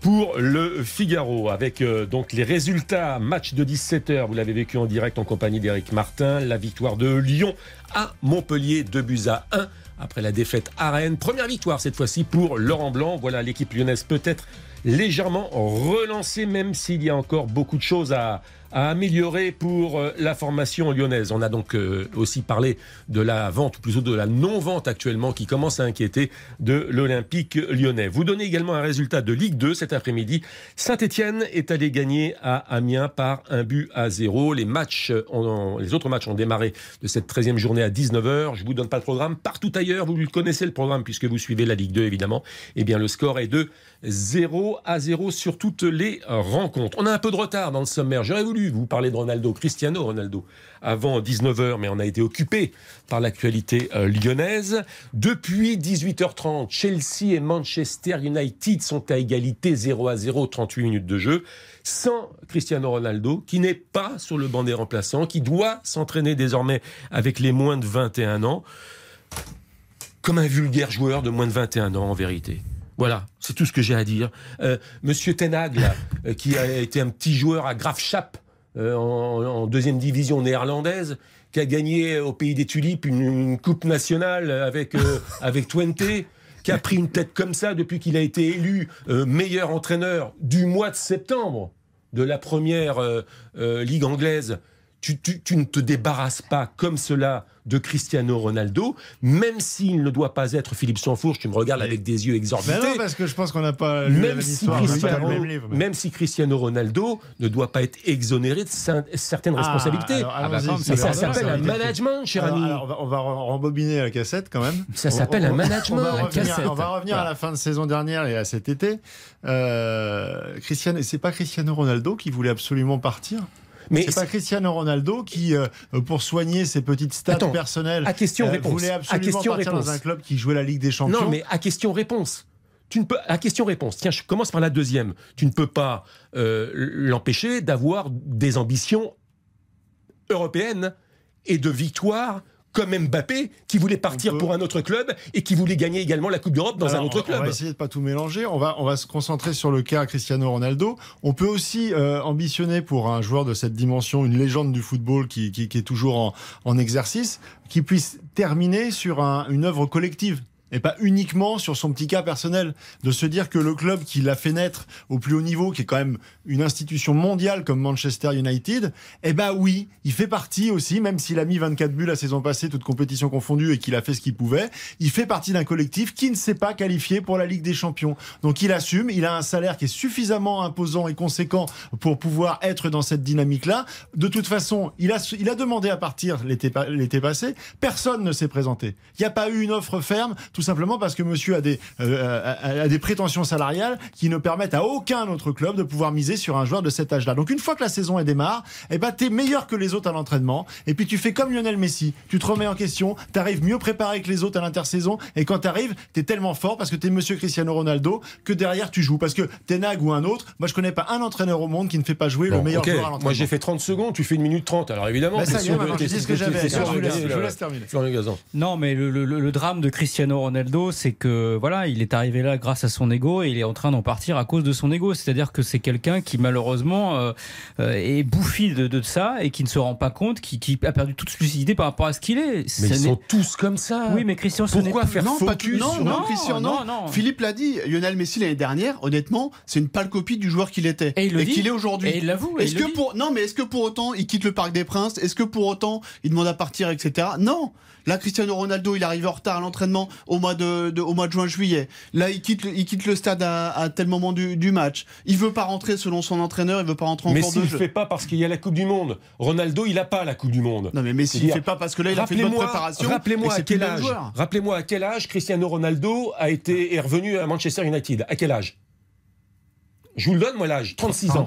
pour le Figaro avec euh, donc les résultats match de 17h, vous l'avez vécu en direct en compagnie d'Éric Martin, la victoire de Lyon à Montpellier 2 buts à 1 après la défaite à Rennes. Première victoire cette fois-ci pour Laurent Blanc. Voilà l'équipe lyonnaise peut-être légèrement relancé, même s'il y a encore beaucoup de choses à, à améliorer pour euh, la formation lyonnaise. On a donc euh, aussi parlé de la vente, ou plutôt de la non-vente actuellement, qui commence à inquiéter de l'Olympique lyonnais. Vous donnez également un résultat de Ligue 2 cet après-midi. Saint-Etienne est allé gagner à Amiens par un but à zéro. Les autres matchs ont démarré de cette 13e journée à 19h. Je vous donne pas le programme. Partout ailleurs, vous connaissez le programme puisque vous suivez la Ligue 2 évidemment. Eh bien, le score est de 0 à 0 sur toutes les rencontres. On a un peu de retard dans le sommaire. J'aurais voulu vous parler de Ronaldo, Cristiano Ronaldo, avant 19h, mais on a été occupé par l'actualité euh, lyonnaise. Depuis 18h30, Chelsea et Manchester United sont à égalité 0 à 0, 38 minutes de jeu, sans Cristiano Ronaldo, qui n'est pas sur le banc des remplaçants, qui doit s'entraîner désormais avec les moins de 21 ans comme un vulgaire joueur de moins de 21 ans en vérité. Voilà, c'est tout ce que j'ai à dire. Euh, Monsieur Tenag, là, euh, qui a été un petit joueur à Graafschap euh, en, en deuxième division néerlandaise, qui a gagné au pays des tulipes une, une coupe nationale avec euh, avec Twente, qui a pris une tête comme ça depuis qu'il a été élu meilleur entraîneur du mois de septembre de la première ligue anglaise. Tu, tu- tu ne te débarrasses pas comme cela de Cristiano Ronaldo, même s'il ne doit pas être Philippe Sansfourche, tu me regardes avec des yeux Mais exorbités. non, parce que je pense qu'on n'a pas lu la Même si, Cristiano, même livre. mais- même si Cristiano Ronaldo ne doit pas être exonéré de cer- certaines Ah, responsabilités. alors, Ah bah, Mais ça le s'appelle un management, cher Alors, ami. alors, on va, on va re- rembobiner la cassette quand même. Ça s'appelle un management, On va, la revenir, cassette. on va revenir à la fin de saison dernière et à cet été. Euh, Cristiano, c'est pas Cristiano Ronaldo qui voulait absolument partir? Mais C'est pas Cristiano Ronaldo qui, euh, pour soigner ses petites stats Attends, personnelles, à question-réponse. voulait À absolument partir question-réponse. dans un club qui jouait la Ligue des Champions. Non, mais à question-réponse. Tu ne peux, à question-réponse. Tiens, je commence par la deuxième. Tu ne peux pas euh, l'empêcher d'avoir des ambitions européennes et de victoires comme Mbappé, qui voulait partir pour un autre club et qui voulait gagner également la Coupe d'Europe dans Alors, un autre club. On va essayer de pas tout mélanger. On va, on va se concentrer sur le cas Cristiano Ronaldo. On peut aussi euh, ambitionner pour un joueur de cette dimension, une légende du football qui, qui- qui est toujours en, en exercice, qui puisse terminer sur un- une œuvre collective. Et pas uniquement sur son petit cas personnel. De se dire que le club qui l'a fait naître au plus haut niveau, qui est quand même une institution mondiale comme Manchester United, eh ben oui, il fait partie aussi, même s'il a mis 24 buts la saison passée, toute compétition confondue, et qu'il a fait ce qu'il pouvait, il fait partie d'un collectif qui ne s'est pas qualifié pour la Ligue des Champions. Donc il assume, il a un salaire qui est suffisamment imposant et conséquent pour pouvoir être dans cette dynamique-là. De toute façon, il a, il a demandé à partir l'été pa- l'été passé, personne ne s'est présenté. Il n'y a pas eu une offre ferme, tout simplement parce que monsieur a des, euh, a- a des prétentions salariales qui ne permettent à aucun autre club de pouvoir miser sur un joueur de cet âge-là. Donc une fois que la saison est démarre, eh ben, t'es meilleur que les autres à l'entraînement, et puis tu fais comme Lionel Messi, tu te remets en question, t'arrives mieux préparé que les autres à l'intersaison, et quand t'arrives, t'es tellement fort parce que t'es monsieur Cristiano Ronaldo que derrière tu joues. Parce que Tenag ou un autre, moi je connais pas un entraîneur au monde qui ne fait pas jouer le meilleur joueur à l'entraînement. Moi j'ai fait 30 secondes, tu fais une minute 30. Alors évidemment, ça t'es t'es- je dis ce que t'es- j'avais t'es Je laisse- terminer. Gazan. Non, mais le, le- le drame de Cristiano Ronaldo, c'est que voilà, il est arrivé là grâce à son ego et il est en train d'en partir à cause de son ego. C'est-à-dire que c'est quelqu'un qui malheureusement euh, euh, est bouffi de, de ça et qui ne se rend pas compte, qui, qui a perdu toute lucidité par rapport à ce qu'il est. Mais Ce ils sont tous comme ça. Oui, mais Christian, ce Pourquoi n'est- faire non, focus non, sur- non, Non, Christian, non. Philippe l'a dit, Lionel Messi l'année dernière, honnêtement, c'est une pâle copie du joueur qu'il était Et dit. qu'il est aujourd'hui. Et il l'avoue. et Est-ce que pour non mais est-ce que pour autant il quitte le Parc des Princes? Est-ce que pour autant il demande à partir etc. Non. Là Cristiano Ronaldo il arrive en retard à l'entraînement au mois de, de- au mois de juin juillet. Là il quitte le, il quitte le stade à, à tel moment du, du match. Il veut pas rentrer selon son entraîneur. Il veut pas rentrer en Mais cours s'il de fait pas parce qu'il y a la Coupe du Monde, Ronaldo, il n'a pas la Coupe du Monde. Non mais Messi il fait pas parce que là il a fait une bonne préparation. rappelez-moi à quel âge. Rappelez-moi à quel âge Cristiano Ronaldo a été est revenu à Manchester United. À quel âge Je vous le donne moi l'âge, 36 ans.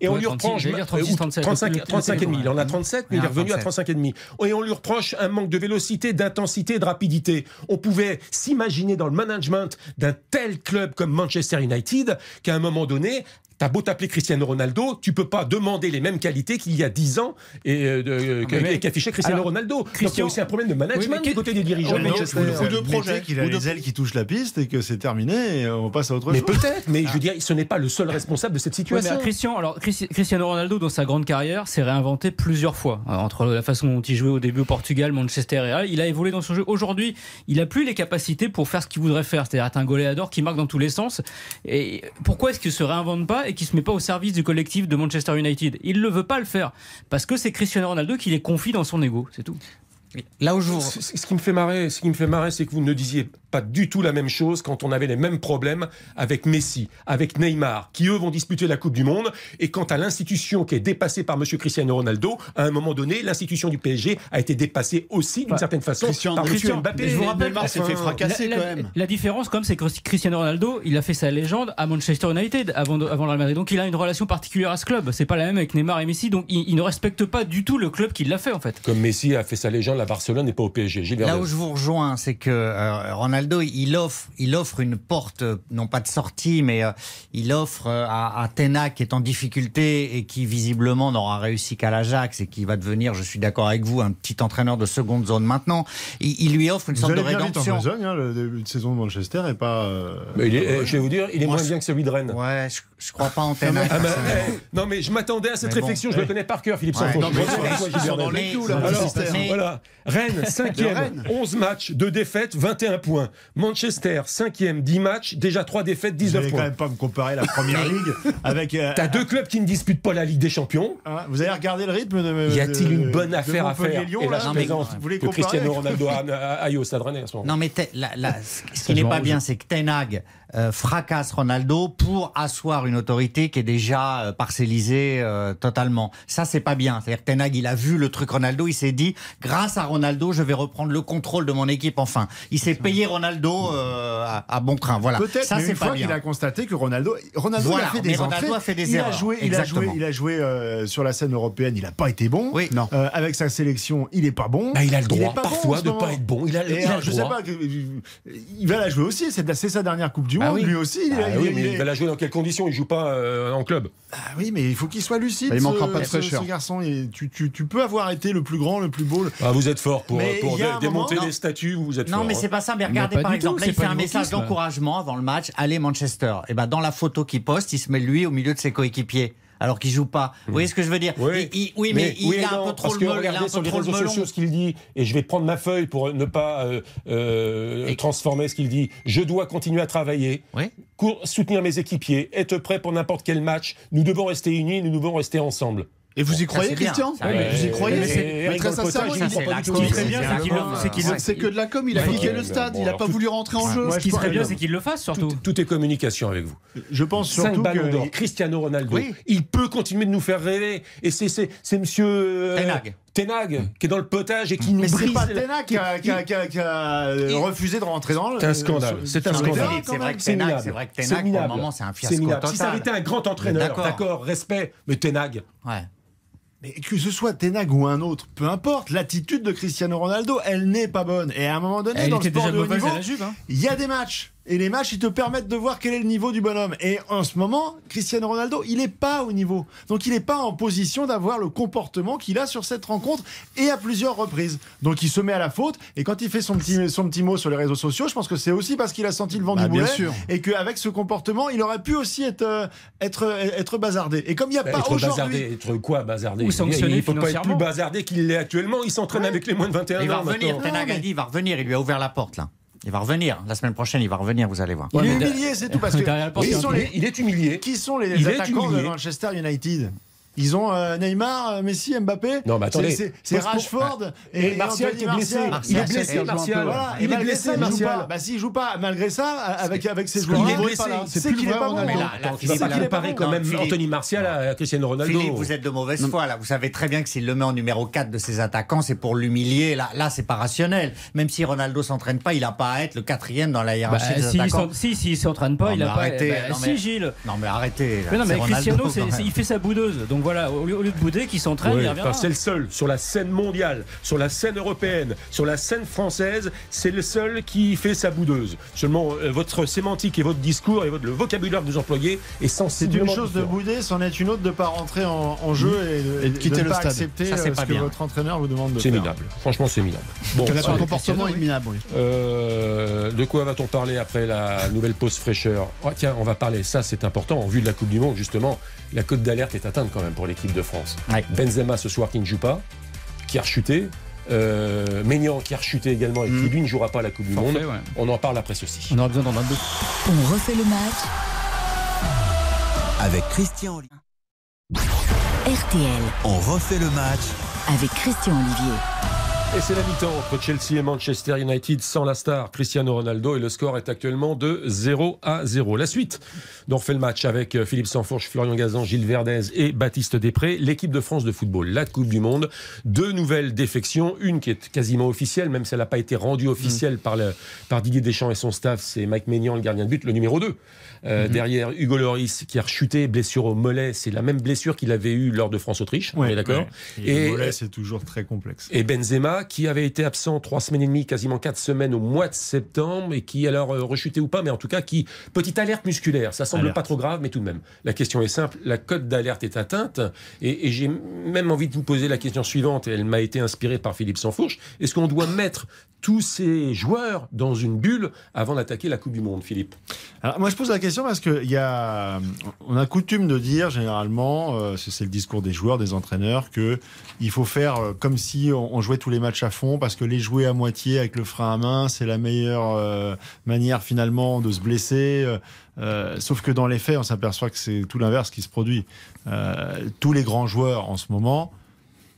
Et on Ouais, lui 36, reproche j'allais dire 36, ou 37, 35, le- le- 35 et demi. Il en a ouais. 37, mais il est revenu à 35 et demi. Et on lui reproche un manque de vélocité, d'intensité, de rapidité. On pouvait s'imaginer dans le management d'un tel club comme Manchester United qu'à un moment donné, T'as beau t'appeler Cristiano Ronaldo, tu peux pas demander les mêmes qualités qu'il y a 10 ans et euh, que- mais- qu'affichait Cristiano Alors, Ronaldo. Donc il y a aussi un problème de management Oui, mais du côté des dirigeants Mais Manchester. ou de Ou de projet. qu'il a Ou de- les ailes qui touchent la piste et que c'est terminé et on passe à autre Mais chose. peut-être, mais je veux dire, ce n'est pas le seul responsable de cette Ouais, mais situation. Christian, alors Cristiano Ronaldo dans sa grande carrière s'est réinventé plusieurs fois Euh, entre la façon dont il jouait au début au Portugal, Manchester et Real. Il a évolué dans son jeu. Aujourd'hui, il a plus les capacités pour faire ce qu'il voudrait faire, c'est-à-dire être un goléador qui marque dans tous les sens. Et pourquoi est-ce qu'il se réinvente pas et qu'il se met pas au service du collectif de Manchester United Il ne veut pas le faire parce que c'est Cristiano Ronaldo qui les confie dans son ego, c'est tout. Là où je vous- Ce qui me fait marrer, ce qui me fait marrer, c'est que vous ne disiez pas du tout la même chose quand on avait les mêmes problèmes avec Messi, avec Neymar, qui eux vont disputer la Coupe du Monde. Et quant à l'institution qui est dépassée par Monsieur Cristiano Ronaldo, à un moment donné, l'institution du PSG a été dépassée aussi d'une certaine façon Christian, par Christian, Mbappé. je vous rappelle, Neymar s'est fait fracasser la, quand la- même. la différence, comme c'est que Cristiano Ronaldo, il a fait sa légende à Manchester United avant, de- avant le Real Madrid. Donc il a une relation particulière à ce club. C'est pas la même avec Neymar et Messi. Donc il, il ne respecte pas du tout le club qui l'a fait en fait. Comme Messi a fait sa légende à Barcelone et pas au PSG. Gilles Là où je vous rejoins, c'est que euh, Ronaldo, il offre, il offre une porte, euh, non pas de sortie, mais euh, il offre euh, à, à Tena qui est en difficulté et qui visiblement n'aura réussi qu'à l'Ajax et qui va devenir, je suis d'accord avec vous, un petit entraîneur de seconde zone maintenant. Il, il lui offre une Vous sorte de bien vite en rédemption. besogne, hein, le début de saison de Manchester est pas. euh, Mais il est- je vais vous dire, il est Moi, moins bien que celui de Rennes. Ouais, je, je crois pas en. Ah, personnellement. eh, non mais je m'attendais à cette Mais bon, réflexion, je le connais par cœur, Philippe Je mais- Voilà. Rennes, 5e, Rennes. 11 matchs, 2 défaites, 21 points. Manchester, 5e, 10 matchs, déjà 3 défaites, Vous 19 allez quand points. même pas me comparer la première ligue avec. euh, T'as deux clubs qui ne disputent pas la Ligue des Champions. hein, vous avez regardé le rythme de. Y a-t-il une bonne affaire à faire Et là, je comparer Cristiano Ronaldo aille au Stade Rennais à ce moment. Non, mais ce qui n'est pas en bien, c'est que Ten Hag euh, fracasse Ronaldo pour asseoir une autorité qui est déjà euh, parcellisée euh, totalement. Ça, c'est pas bien. C'est-à-dire que Ten Hag, il a vu le truc Ronaldo, il s'est dit, grâce à Ronaldo, je vais reprendre le contrôle de mon équipe enfin. Il s'est payé Ronaldo euh, à, à bon train. Voilà. Peut-être, Ça, mais c'est une pas fois bien. qu'il a constaté que Ronaldo, Ronaldo Voilà, a fait des Ronaldo entrées, a fait des il erreurs. A joué, il a joué, il a joué euh, sur la scène européenne, il a pas été bon. Oui. Non. Euh, avec sa sélection, il est pas bon. Bah, il a le droit bon parfois de moment. pas être bon. Il a, il a alors, le je sais droit. pas, il va la jouer aussi. C'est c'est sa dernière Coupe du Ah Monde. oui. Lui aussi. il Ah oui, il mais il va la jouer dans quelles conditions? Il joue pas euh, en club. Ah oui, mais il faut qu'il soit lucide. Bah, il ce- manquera pas de ce- fraîcheur. Ce garçon, Et tu, tu- tu peux avoir été le plus grand, le plus beau. le- Ah, vous êtes fort pour, Mais dé- démonter moment- les. Vous êtes Non, fort. mais hein. c'est pas ça. Mais regardez, par du tout, exemple, là, il fait un message d'encouragement avant le match. Allez, Manchester. Et ben, dans la photo qu'il poste, il se met lui au milieu de ses coéquipiers. Alors qu'il joue pas. Vous voyez ce que je veux dire Oui, Il- il- oui, mais, il oui a un peu trop le melon. Regardez sur les réseaux sociaux ce qu'il dit, et je vais prendre ma feuille pour ne pas euh, euh, transformer ce qu'il dit. Je dois continuer à travailler, soutenir mes équipiers, être prêt pour n'importe quel match. Nous devons rester unis, nous devons rester ensemble. Et vous y croyez. Christian Vous y croyez mais très sincèrement, c'est que de la com, il a ok, le stade, il n'a pas voulu rentrer en jeu. Ce qui serait bien, c'est qu'il le fasse surtout. Tout, est communication avec vous. Je pense Cinq surtout ballons d'or, que. Cristiano Ronaldo. Il peut continuer de nous faire rêver. Et c'est c'est c'est Monsieur euh, Ten Hag. Ten Hag, qui est dans le potage et qui nous Mais c'est pas la- Tena qui a, qui a- qui a- qui a, Il- refusé de rentrer dans le. C'est un scandale. C'est un scandale. C'est vrai que C'est Ten Hag, minable. c'est vrai que pour le minable. moment, c'est un C'est fiasco minable. Si ça avait été total. un grand entraîneur, D'accord. respect, mais Ten Hag. Ouais. Mais que ce soit Tenag ou un autre, peu importe, l'attitude de Cristiano Ronaldo, elle n'est pas bonne. Et à un moment donné, Elle dans le sport de haut niveau, hein. il y a des matchs. Et les matchs, ils te permettent de voir quel est le niveau du bonhomme. Et en ce moment, Cristiano Ronaldo, il n'est pas au niveau. Donc il n'est pas en position d'avoir le comportement qu'il a sur cette rencontre et à plusieurs reprises. Donc il se met à la faute. Et quand il fait son petit, son petit mot sur les réseaux sociaux, je pense que c'est aussi parce qu'il a senti le vent Bah, du bien boulet. sûr. Et qu'avec ce comportement, il aurait pu aussi être, euh, être, être bazardé. Et comme il n'y a Bah, pas être aujourd'hui. bazardé, être quoi bazardé? Ou sanctionné Il ne faut pas être plus bazardé qu'il l'est actuellement. Il s'entraîne avec les moins de 21 Il va ans. revenir. maintenant. Ten Hag a dit, il va revenir. Il lui a ouvert la porte, là. Il va revenir. La semaine prochaine, il va revenir, vous allez voir. Il est humilié, c'est tout. Parce que il est humilié. Qui sont les Il attaquants de. Manchester United? Ils ont euh, Neymar, euh, Messi, Mbappé. Non, mais attendez. C'est- Rashford et, Et Martial qui est blessé. Martial. Il est Martial, blessé, Martial. Voilà, Il et est malgré blessé, ça, il joue Martial. Bah, s'il joue pas, malgré ça, avec, avec ses Il joueurs, est il blessé. pas là. C'est qu'il est pas on bon. Mais là, vas Philippe, pas comparer quand même. Anthony Martial à Cristiano Ronaldo. Philippe, vous êtes de mauvaise foi là. Vous savez très bien que s'il le met en numéro 4 de ses attaquants, c'est pour l'humilier. Là, là c'est pas rationnel. Même si Ronaldo s'entraîne pas, il a pas à être le quatrième dans la Bah, hiérarchie des s'il attaquants. si, s'il s'entraîne pas, il mais a pas. arrêtez, bah, non, si, Gilles. Non mais arrêtez. Cristiano, il fait sa boudeuse. Donc Donc voilà, au lieu, au lieu de bouder, qui s'entraîne, Ouais, il reviendra. enfin, c'est le seul sur la scène mondiale, sur la scène européenne, sur la scène française, c'est le seul qui fait sa boudeuse. Seulement, euh, votre sémantique et votre discours et votre, le vocabulaire que vous employez est C'est sensiblement une chose de bouder, c'en est une autre de pas rentrer en, en jeu et de, Et de quitter ne le pas stade. accepter Ça, c'est euh, pas ce que bien. votre entraîneur vous demande de C'est faire. minable. Franchement, c'est minable. Bon, Son comportement est minable. oui. Euh, de quoi va-t-on parler après la nouvelle pause fraîcheur? Oh, Tiens, on va parler, ça c'est important, en vue de la Coupe du Monde, justement, la cote d'alerte est atteinte quand même pour l'équipe de France. Ouais. Benzema ce soir qui ne joue pas, qui a rechuté, euh, Maignan qui a rechuté également et qui lui ne jouera pas à la Coupe du Forfait, Monde. ouais. On en parle après ceci. On aura besoin d'en deux. On refait le match Avec Christian Oli- RTL On refait le match avec Christian Olivier. Et c'est la mi-temps entre Chelsea et Manchester United sans la star Cristiano Ronaldo et le score est actuellement de 0 à 0. La suite, on fait le match avec euh, Philippe Sanfourche, Florian Gazan, Gilles Verdez et Baptiste Després, l'équipe de France de football, la Coupe du Monde, deux nouvelles défections, une qui est quasiment officielle, même si elle n'a pas été rendue officielle par, le, par Didier Deschamps et son staff, c'est Mike Maignan, le gardien de but, le numéro 2. Euh, Derrière Hugo Loris qui a rechuté, blessure au mollet, c'est la même blessure qu'il avait eue lors de France-Autriche, on Ouais, est d'accord ouais. Et, Et- le volet, c'est toujours très complexe. et Benzema, qui avait été absent trois semaines et demie, quasiment quatre semaines au mois de septembre, et qui alors euh, rechuté ou pas, mais en tout cas qui petite alerte musculaire. Ça semble Alerte. pas trop grave, mais tout de même. La question est simple la cote d'alerte est atteinte, et, et j'ai même envie de vous poser la question suivante. Et elle m'a été inspirée par Philippe Sansfourche. Est-ce qu'on doit mettre tous ces joueurs dans une bulle avant d'attaquer la Coupe du Monde, Philippe Alors, moi, je pose la question parce que y a, on a coutume de dire généralement, euh, c'est le discours des joueurs, des entraîneurs, que il faut faire euh, comme si on, on jouait tous les matchs à fond, parce que les jouer à moitié avec le frein à main, c'est la meilleure euh, manière finalement de se blesser. Euh, euh, sauf que dans les faits, on s'aperçoit que c'est tout l'inverse qui se produit. Euh, tous les grands joueurs en ce moment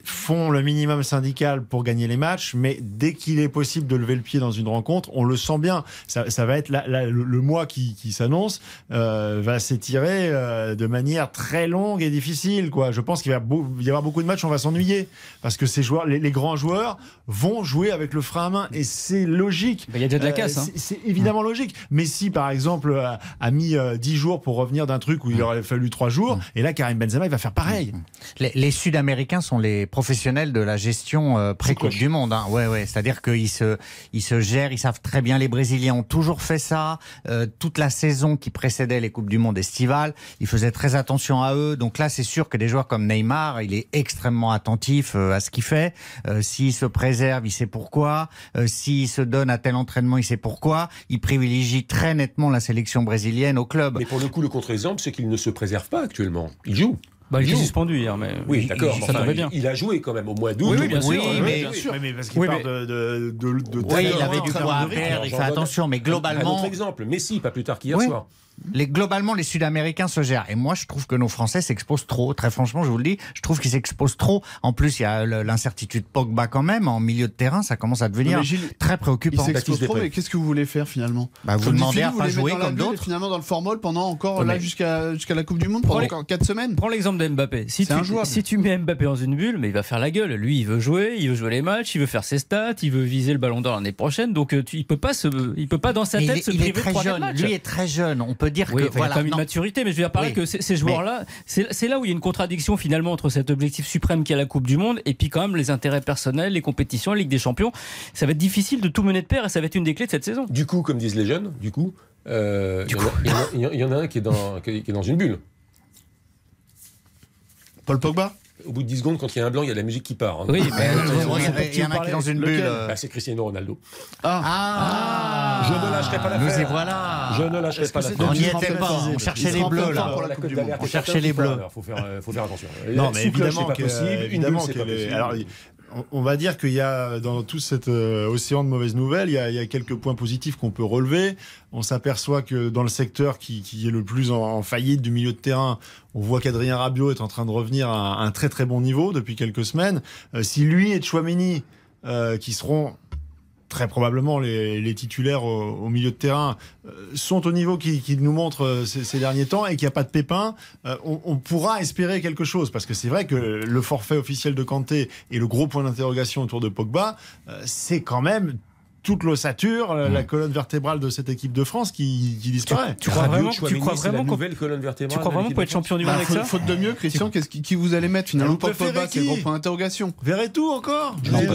font le minimum syndical pour gagner les matchs, mais dès qu'il est possible de lever le pied dans une rencontre, on le sent bien. Ça, ça va être la- la- le, le mois qui, qui s'annonce euh, va s'étirer euh, de manière très longue et difficile. Quoi. Je pense qu'il va y avoir beaucoup de matchs où on va s'ennuyer parce que ces joueurs, les, les grands joueurs vont jouer avec le frein à main et c'est logique. Bah, Il y a déjà de la Euh, casse. hein. c'est- évidemment logique. Messi, par exemple, a, a mis euh, 10 jours pour revenir d'un truc où il aurait fallu 3 jours. Et là, Karim Benzema, il va faire pareil. Les, les Sud-Américains sont les professionnels de la gestion euh, pré-Coupe du Monde. hein. Ouais, ouais. C'est-à-dire qu'ils se, ils se gèrent, ils savent très bien. Les Brésiliens ont toujours fait ça. Euh, toute la saison qui précédait les Coupes du Monde estivales, ils faisaient très attention à eux. Donc là, c'est sûr que des joueurs comme Neymar, il est extrêmement attentif euh, à ce qu'il fait. Euh, S'il se préserve, il sait pourquoi. Euh, S'il se donne à tel entraînement, il sait pourquoi. Il privilégie très nettement la sélection brésilienne au club. Mais pour le coup, le contre-exemple, c'est qu'il ne se préserve pas actuellement. Il joue. Bah, il est suspendu hier, mais Oui, d'accord. Ça enfin, bien. Il a joué quand même au mois d'août. Oui, oui, bien Oui, sûr. mais- Oui, mais parce qu'il Oui, part mais- de, de, de, de Oui, il avait du poids à perdre, il fait attention, mais Un globalement, autre exemple, Messi, pas plus tard qu'hier Oui. soir. Les, globalement, les Sud-Américains se gèrent. Et moi, je trouve que nos Français s'exposent trop. Très franchement, je vous le dis, je trouve qu'ils s'exposent trop. En plus, il y a l'incertitude Pogba quand même. En milieu de terrain, ça commence à devenir Gilles, très Il préoccupant. s'expose Baptiste trop, mais qu'est-ce que vous voulez faire finalement Bah, vous demandez à pas jouer comme d'autres. Finalement, dans le formol pendant encore Ouais, là mais- jusqu'à jusqu'à la Coupe du Monde, pendant Prends- encore 4 semaines. Prends l'exemple d'Mbappé. Si, C'est tu, injouable. si tu mets Mbappé dans une bulle, mais il va faire la gueule. Lui, il veut jouer, il veut jouer les matchs, il veut faire ses stats, il veut viser le ballon d'or l'année prochaine. Donc, euh, tu, il peut pas se, il peut pas dans sa Mais tête il est, se il est priver de très jeune. matchs. Lui est très jeune. On peut dire Oui, que enfin, il a voilà. quand même une maturité, mais je veux dire par là Oui. que ces, ces joueurs-là, c'est c'est là où il y a une contradiction finalement entre cet objectif suprême qui est la Coupe du Monde et puis quand même les intérêts personnels, les compétitions, la Ligue des Champions. Ça va être difficile de tout mener de pair et ça va être une des clés de cette saison. Du coup, comme disent les jeunes, du coup, euh, il y a- y en a- y a- y en a un qui est dans, qui est dans une bulle. Paul Pogba? Au bout de 10 secondes, quand il y a un blanc, il y a la musique qui part. hein. Oui, mais Il y a- il y en a qui est dans une bulle. euh, Bah, c'est Cristiano Ronaldo. Ah, Je ne lâcherai pas Nous y l'affaire. voilà. Je ne lâcherai pas l'affaire. On n'y Il était pas. pas. On Il cherchait les bleus là. On cherchait les bleus. Alors, faut faire, euh, faut faire attention. Non, mais évidemment, c'est pas que- possible. Une évidemment bulle, c'est que pas possible. On- va dire qu'il y a dans tout cet euh, océan de mauvaises nouvelles, il y, a, il y a quelques points positifs qu'on peut relever. On s'aperçoit que dans le secteur qui, qui est le plus en, en faillite du milieu de terrain, on voit qu'Adrien Rabiot est en train de revenir à un très très bon niveau depuis quelques semaines. Euh, si lui et Chouameni, euh, qui seront très probablement les, titulaires au, milieu de terrain euh, sont au niveau qui, qui nous montre euh, ces, derniers temps et qu'il n'y a pas de pépin, euh, on, on pourra espérer quelque chose. Parce que c'est vrai que le forfait officiel de Kanté et le gros point d'interrogation autour de Pogba, c'est quand même toute l'ossature, la- la colonne vertébrale de cette équipe de France qui, qui disparaît. Tu crois vraiment, tu crois vraiment qu'on- nouvelle colonne vertébrale tu crois vraiment qu'on peut être champion du Bah, monde avec faute, ça faute de mieux, Christian, qu'est-ce qui, qui vous allez mettre finalement préférez Pogba, c'est gros point d'interrogation. Verrez tout encore Je Je l'ai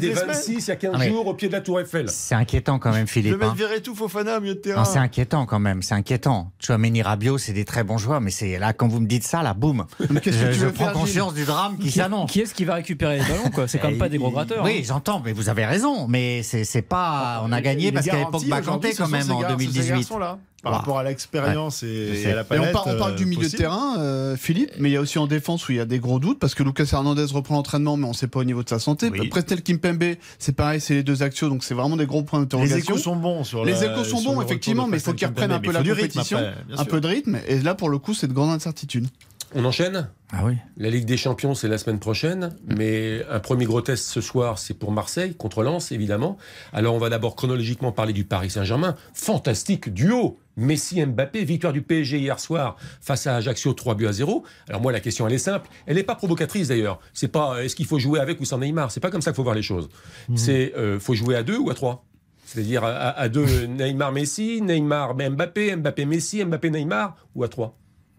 des les semaines. 26 il y a 15 Ah, mais- jours au pied de la Tour Eiffel. C'est inquiétant quand même, Je Philippe. vais mettre hein. Verretou, Fofana, milieu de terrain. C'est inquiétant quand même, c'est inquiétant. Chouameni Rabiot, c'est des très bons joueurs, mais c'est là quand vous me dites ça, là, boum. Mais qu'est-ce que Je, tu je veux prends conscience du drame qui Qui, s'annonce. qui est-ce qui va récupérer les ballons C'est quand même pas des gros gratteurs. Oui, hein. j'entends, mais vous avez raison. Mais c'est c'est pas. On a gagné Les parce aujourd'hui, Kanté ce quand même en gar- ces 2018. garçons-là, Par rapport à l'expérience et, à la Et palette. on, parle, du euh, milieu de terrain, euh, Philippe, mais il y a aussi en défense où il y a des gros doutes parce que Lucas Hernandez reprend l'entraînement, mais on ne sait pas au niveau de sa santé. Prestel Kimpembe, c'est pareil, c'est les deux axios, donc c'est vraiment des gros points Les d'interrogation. échos sont bons sur Les échos sont bons, effectivement, mais il faut qu'ils reprennent un peu la compétition, un peu de rythme. Et là, pour le coup, c'est de grande incertitude. On enchaîne? Ah oui. La Ligue des Champions, c'est la semaine prochaine, mais un premier gros test ce soir, c'est pour Marseille, contre Lens, évidemment. Alors, on va d'abord chronologiquement parler du Paris Saint-Germain. Fantastique duo Messi-Mbappé, victoire du PSG hier soir face à Ajaccio, 3 buts à 0. Alors, moi, la question, elle est simple. Elle n'est pas provocatrice, d'ailleurs. C'est pas euh, est-ce qu'il faut jouer avec ou sans Neymar? C'est pas comme ça qu'il faut voir les choses. C'est euh, faut jouer à deux ou à trois. C'est-à-dire à, à- à deux Neymar-Messi, Neymar-Mbappé, Mbappé-Messi, Mbappé-Neymar ou à trois.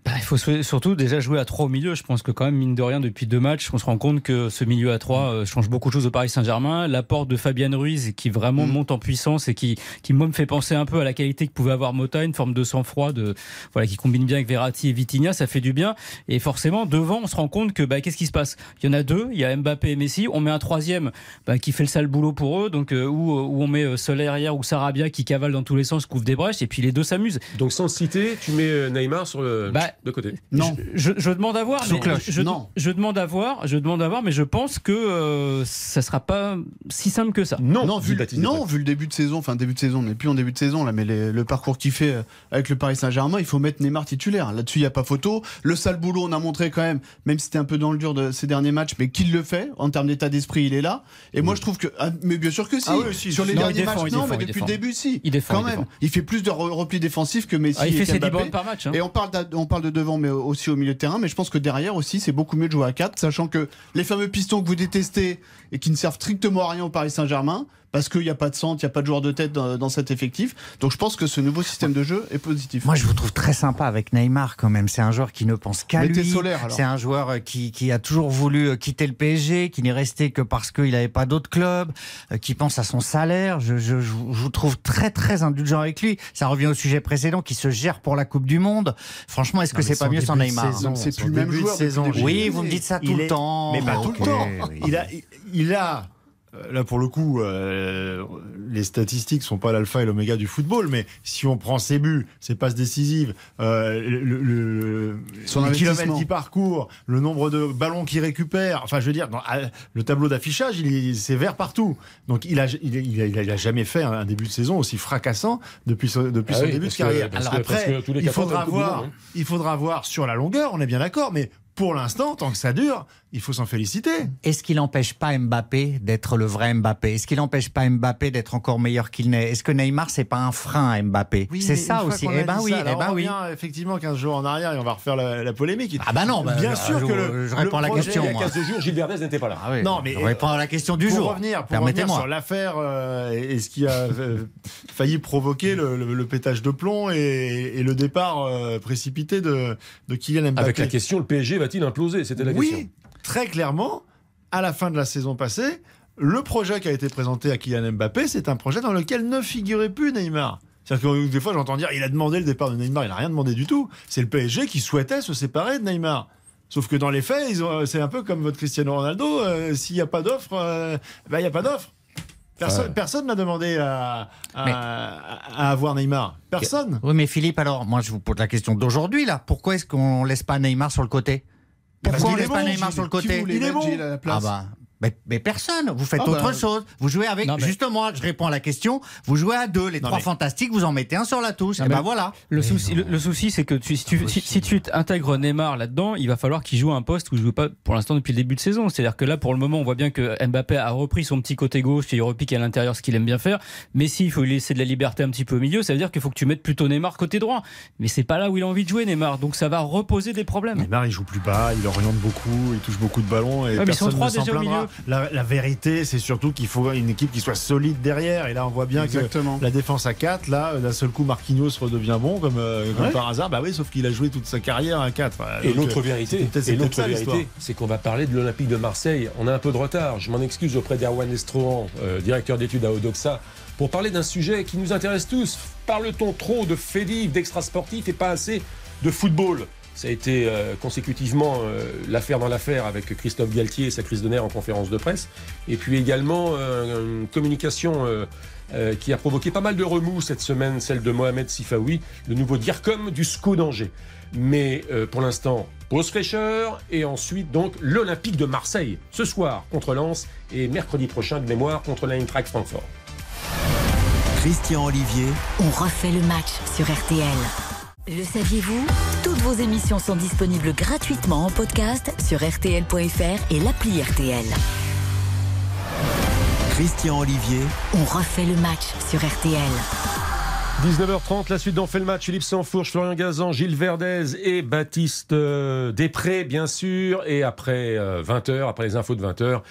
Bah, il faut surtout déjà jouer à 3 au milieu. Je pense que quand même, mine de rien, depuis deux matchs, on se rend compte que ce milieu à 3 change beaucoup de choses au Paris Saint-Germain. L'apport de Fabian Ruiz qui vraiment Mm. monte en puissance et qui, qui moi, me fait penser un peu à la qualité que pouvait avoir Mota, une forme de sang-froid, de, voilà, qui combine bien avec Verratti et Vitinha, ça fait du bien. Et forcément, devant, on se rend compte que bah, qu'est-ce qui se passe? Il y en a deux, il y a Mbappé et Messi. On met un troisième bah, qui fait le sale boulot pour eux, donc euh, où, où on met euh, Soler hier ou Sarabia qui cavale dans tous les sens, couvre des brèches, et puis les deux s'amusent. Donc sans citer, tu mets euh, Neymar sur le Bah, de côté. Non. Je, je demande à voir. Sous mais cloche. je, Non. je demande à voir. Je demande à voir, mais je pense que euh, ça sera pas si simple que ça. Non, non, vu, non, vu le début de saison, enfin début de saison, on n'est plus en début de saison là, mais les- le parcours qu'il fait euh, avec le Paris Saint-Germain, il faut mettre Neymar titulaire. Là-dessus, il n'y a pas photo. Le sale boulot, on a montré quand même, même si c'était un peu dans le dur de ces derniers matchs, mais qu'il le fait en termes d'état d'esprit, il est là. Et moi, je trouve que, ah, mais bien sûr que si. Ah oui, si, Sur les Non, derniers défend, matchs, il non, défend, mais depuis le début, si. Il défend, quand il même. défend. Il fait plus de re- repli défensif que Messi. Ah, il et fait ses 10 Mbappé. bornes par match. hein. Et on parle, d'a- on parle de devant, mais aussi au milieu de terrain. Mais je pense que derrière aussi, c'est beaucoup mieux de jouer à 4, sachant que les fameux pistons que vous détestez et qui ne servent strictement à rien au Paris Saint-Germain, parce qu'il n'y a pas de centre, il n'y a pas de joueur de tête dans, dans cet effectif. Donc je pense que ce nouveau système de jeu est positif. Moi, je vous trouve très sympa avec Neymar quand même. C'est un joueur qui ne pense qu'à lui. Solaire, alors. C'est un joueur euh, qui, qui a toujours voulu euh, quitter le PSG, qui n'est resté que parce qu'il n'avait pas d'autres clubs, euh, qui pense à son salaire. Je, je, je vous trouve très très indulgent avec lui. Ça revient au sujet précédent, qui se gère pour la Coupe du Monde. Franchement, est-ce que c'est pas mieux sans Neymar saison, C'est plus le même joueur saison. Oui, vous me dites ça tout Il le est- temps. Mais pas tout le temps. oui. Il a, il a, là pour le coup, euh, les statistiques sont pas l'alpha et l'oméga du football, mais si on prend ses buts, ses passes décisives, euh, le, Son kilomètres qu'il parcourt, le nombre de ballons qu'il récupère, enfin je veux dire, dans- le tableau d'affichage, il est c'est vert partout. Donc il a, il, a- il a, il a jamais fait un, début de saison aussi fracassant depuis, son- depuis Ah son oui, début de que- carrière. Alors que- après, il faudra voir, hein. il faudra voir sur la longueur, on est bien d'accord, mais pour l'instant, tant que ça dure, il faut s'en féliciter. Est-ce qu'il n'empêche pas Mbappé d'être le vrai Mbappé? Est-ce qu'il n'empêche pas Mbappé d'être encore meilleur qu'il n'est? Est-ce que Neymar, c'est pas un frein à Mbappé? C'est mais ça aussi. Eh ben oui, ça, eh ben on oui. revient effectivement 15 jours en arrière et on va refaire la, la polémique. Ah bah non, bah, bien bah, sûr je- que le, je réponds le à la question, Il y a moi. 15 jours, Gilles Verdez n'était pas là. Ah oui, Non, mais je réponds à la question du pour jour. revenir, pour revenir Permettez-moi. sur l'affaire euh, et, et ce qui a euh, failli provoquer le, le- le pétage de plomb et, et le départ euh, précipité de, de Kylian Mbappé. Avec la question, le PSG va-t-il imploser? C'était la oui, question. Très clairement, à la fin de la saison passée, le projet qui a été présenté à Kylian Mbappé, c'est un projet dans lequel ne figurait plus Neymar. C'est-à-dire que des fois, j'entends dire il a demandé le départ de Neymar, il n'a rien demandé du tout. C'est le PSG qui souhaitait se séparer de Neymar. Sauf que dans les faits, ont- c'est un peu comme votre Cristiano Ronaldo. euh, S'il n'y a pas d'offre, euh, ben, il n'y a pas d'offre. Personne n'a demandé à, à- Mais- à avoir Neymar. Personne. Oui, mais Philippe, alors, moi, je vous pose la question d'aujourd'hui, là. Pourquoi est-ce qu'on laisse pas Neymar sur le côté? Pourquoi on laisse pas Neymar sur le côté Il est bon. Gilles à la place Ah bah. Mais, mais personne, vous faites Ah autre bah. chose. Vous jouez avec, Non, mais- justement, je réponds à la question, vous jouez à deux, les Non, trois mais- fantastiques, vous en mettez un sur la touche, Non, et mais- ben voilà. Le souci, le, le souci, c'est que tu- si, tu, si, si tu intègres Neymar là-dedans, il va falloir qu'il joue à un poste où il joue pas pour l'instant depuis le début de saison. C'est-à-dire que là, pour le moment, on voit bien que Mbappé a repris son petit côté gauche et il repique à l'intérieur ce qu'il aime bien faire. Mais si il faut lui laisser de la liberté un petit peu au milieu, ça veut dire qu'il faut que tu mettes plutôt Neymar côté droit. Mais c'est pas là où il a envie de jouer, Neymar. Donc ça va reposer des problèmes. Neymar, il joue plus bas, il oriente beaucoup, il touche beaucoup de ballons et Ouais, mais ils sont personne trois ne s'en déjà au plaindra. La, la vérité, c'est surtout qu'il faut une équipe qui soit solide derrière. Et là, on voit bien Exactement. que la défense à 4, là, d'un seul coup, Marquinhos redevient bon, comme, euh, comme Ouais. par hasard. Bah oui, sauf qu'il a joué toute sa carrière à 4. Et Donc, l'autre euh, vérité, c'est qu'on va parler de l'Olympique de Marseille. On a un peu de retard. Je m'en excuse auprès d'Erwan Estrohan, euh, directeur d'études à Odoxa, pour parler d'un sujet qui nous intéresse tous. Parle-t-on trop de faits d'extra-sportifs et pas assez de football? Ça a été euh, consécutivement euh, l'affaire dans l'affaire avec Christophe Galtier et sa crise de nerfs en conférence de presse. Et puis également euh, une communication euh, euh, qui a provoqué pas mal de remous cette semaine, celle de Mohamed Sifaoui, le nouveau DIRCOM du SCO d'Angers. Mais euh, pour l'instant, pause fraîcheur et ensuite donc l'Olympique de Marseille ce soir contre Lens et mercredi prochain de mémoire contre l'Eintracht Francfort. Christian Olivier, On refait le match sur RTL. Le saviez-vous? Toutes vos émissions sont disponibles gratuitement en podcast sur rtl.fr et l'appli RTL. Christian Olivier, On refait le match sur RTL. 19h30, la suite d'On fait le match. Philippe Sansfourche, Florian Gazan, Gilles Verdez et Baptiste euh, Després, bien sûr. Et après 20h, après les infos de 20h,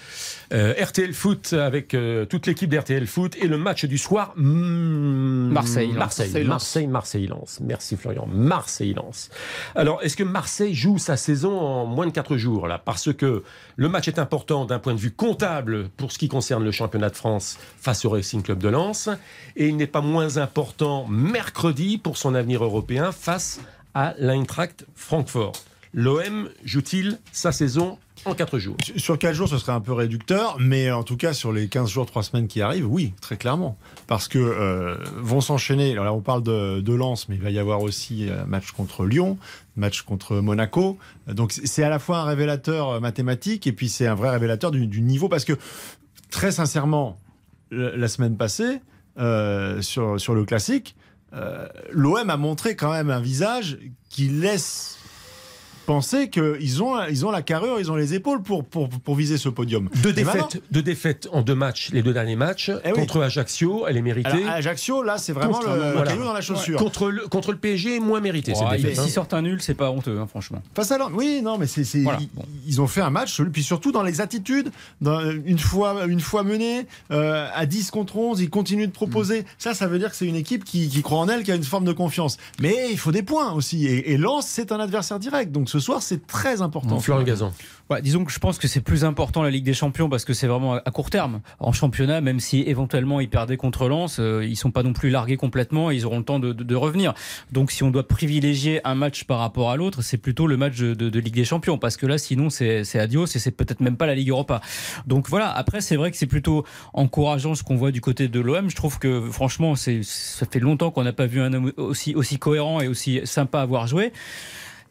euh, RTL Foot avec euh, toute l'équipe d'RTL Foot et le match du soir. mm, Marseille, Marseille, Marseille, Marseille, Marseille, Lens. Merci Florian. Marseille, Lens. Alors, est-ce que Marseille joue sa saison en moins de 4 jours là? Parce que le match est important d'un point de vue comptable pour ce qui concerne le championnat de France face au Racing Club de Lens. Et il n'est pas moins important mercredi pour son avenir européen face à l'Eintracht Francfort. L'OM joue-t-il sa saison en 4 jours? Sur- Sur 4 jours, ce serait un peu réducteur, mais en tout cas, sur les 15 jours, 3 semaines qui arrivent, oui, très clairement. Parce que euh, vont s'enchaîner, alors là, on parle de, de Lens, mais il va y avoir aussi un match contre Lyon, match contre Monaco. Donc c'est à la fois un révélateur euh, mathématique et puis c'est un vrai révélateur du, niveau, parce que très sincèrement, la semaine passée, euh, sur, sur le classique, euh, l'OM a montré quand même un visage qui laisse penser qu'ils ont, ils ont la carrure, ils ont les épaules pour, pour, pour viser ce podium. Deux défaites, deux défaites en deux matchs, les deux derniers matchs. Eh oui. contre Ajaccio, elle est méritée. Alors, Ajaccio, là, c'est vraiment Contre- le, voilà. caillou dans la chaussure. contre, le, contre le PSG, moins mérité Oh, défaite. hein. S'ils sortent un nul, c'est pas honteux, hein, franchement. Face à Lens, oui, non, mais c'est, Voilà, ils, bon. ils ont fait un match, puis surtout dans les attitudes, dans- une fois, une fois menés, euh, à 10 contre 11, ils continuent de proposer. Ça, ça veut dire que c'est une équipe qui, qui croit en elle, qui a une forme de confiance. Mais il faut des points aussi. Et, et Lens, c'est un adversaire direct. Donc ce soir, c'est très important. Florian Gazan. Ouais, disons que je pense que c'est plus important la Ligue des Champions parce que c'est vraiment à court terme. En championnat, même si éventuellement ils perdaient contre Lens, euh, ils sont pas non plus largués complètement et ils auront le temps de, de- de revenir. Donc si on doit privilégier un match par rapport à l'autre, c'est plutôt le match de, de Ligue des Champions parce que là sinon c'est adios et c'est peut-être même pas la Ligue Europa. Donc voilà, après c'est vrai que c'est plutôt encourageant ce qu'on voit du côté de l'OM. Je trouve que franchement c'est ça fait longtemps qu'on n'a pas vu un homme aussi aussi cohérent et aussi sympa à voir jouer.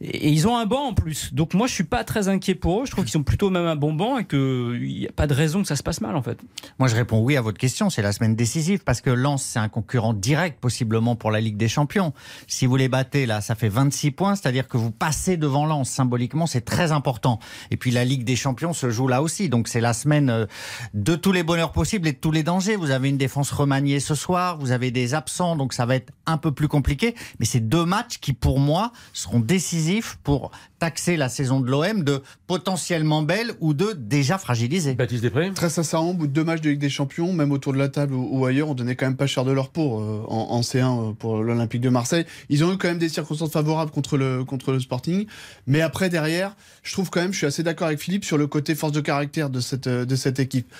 Et ils ont un banc en plus. Donc moi, je suis pas très inquiet pour eux. Je trouve qu'ils ont plutôt même un bon banc et qu'il n'y a pas de raison que ça se passe mal en fait. Moi, je réponds oui à votre question. C'est la semaine décisive parce que Lens, c'est un concurrent direct possiblement pour la Ligue des Champions. Si vous les battez, là, ça fait 26 points, c'est-à-dire que vous passez devant Lens. Symboliquement, c'est très important. Et puis la Ligue des Champions se joue là aussi. Donc c'est la semaine euh, de tous les bonheurs possibles et de tous les dangers. Vous avez une défense remaniée ce soir, vous avez des absents, donc ça va être un peu plus compliqué. Mais c'est deux matchs qui, pour moi, seront décisifs pour taxer la saison de l'OM de potentiellement belle ou de déjà fragilisée. Baptiste Després Très sincèrement, au bout de deux matchs de Ligue des Champions, même autour de la table ou, ou ailleurs, on donnait quand même pas cher de leur peau euh, en, en C1 euh, pour l'Olympique de Marseille. Ils ont eu quand même des circonstances favorables contre le, contre le Sporting. Mais après, derrière, je trouve quand même, je suis assez d'accord avec Philippe sur le côté force de caractère de cette, euh, de cette équipe.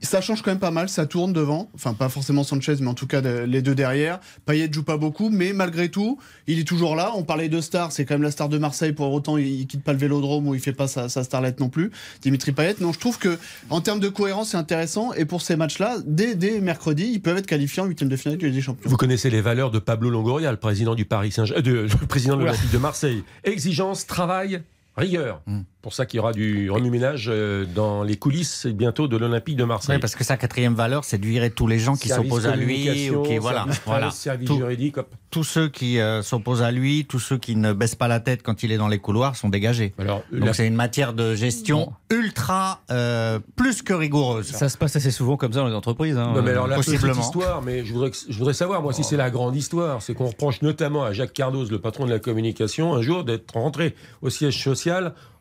Ça change quand même pas mal, ça tourne devant. Enfin, pas forcément Sanchez, mais en tout cas de- les deux derrière. Payet joue pas beaucoup, mais malgré tout, il est toujours là. On parlait de star, c'est quand même la star de Marseille. Pour autant, il, il quitte pas le vélodrome ou il fait pas sa, sa starlette non plus. Dimitri Payet. Non, je trouve que en termes de cohérence, c'est intéressant. Et pour ces matchs-là, dès, dès mercredi, ils peuvent être qualifiés en huitième de finale de Ligue des Champions. Vous connaissez les valeurs de Pablo Longoria, le président du Paris Saint-Germain, le président de Oula. l'Olympique de Marseille. Exigence, travail, rigueur. Pour ça qu'il y aura du remue-ménage euh, dans les coulisses bientôt de l'Olympique de Marseille. Oui, parce que sa quatrième valeur, c'est de virer tous les gens qui s'opposent à lui, communication, ou qui voilà, service voilà. presse, service Tout- juridique. hop. tous ceux qui euh, s'opposent à lui, tous ceux qui ne baissent pas la tête quand il est dans les couloirs sont dégagés. Alors, Donc la- c'est une matière de gestion ultra euh, plus que rigoureuse. Ça se passe assez souvent comme ça dans les entreprises. hein. Non, mais alors la petite possiblement. histoire, mais je voudrais, je voudrais savoir, moi, si c'est la grande histoire, c'est qu'on reproche notamment à Jacques Cardoz, le patron de la communication, un jour d'être rentré au siège social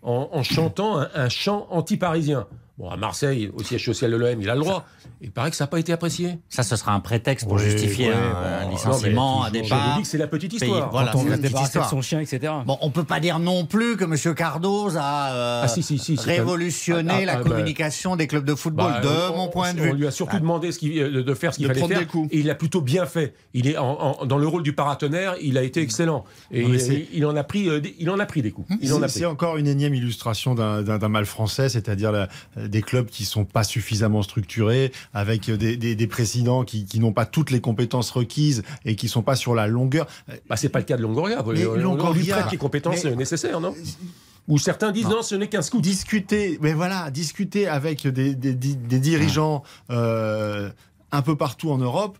en, chantant un chant anti-parisien. Bon, à Marseille, au siège social de l'OM, il a le droit. Il paraît que ça n'a pas été apprécié. Ça, ce sera un prétexte pour Oui, justifier ouais, un, bon, licenciement, Non, un toujours, départ. Je vous dis que c'est la petite histoire. Voilà, Quand on la petite débarrasser de histoire. son chien, etc. Bon, on peut pas dire non plus que M. Cardoz a euh, Ah, si, si, si, c'est révolutionné un- ah, la ah, bah, communication des clubs de football, Bah, de on- mon point on- de On vue. lui a surtout Ah. demandé ce euh, de faire ce qu'il fallait faire. des coups. Et il a plutôt bien fait. Il est en- en- dans le rôle du paratonnerre, il a été excellent. Et Non, il, en a pris, euh, des- il en a pris des coups. Il en a C'est encore une énième illustration d'un mal français, c'est-à-dire la- des clubs qui sont pas suffisamment structurés, avec des, des- des présidents qui, qui n'ont pas toutes les compétences requises et qui sont pas sur la longueur. Bah, c'est pas le cas de Longoria. Mais on, on lui Longoria- prête les compétences mais- euh, nécessaires, non Ou certains disent Non. non, ce n'est qu'un scout. Discuter, mais voilà, discuter avec des dirigeants euh, un peu partout en Europe.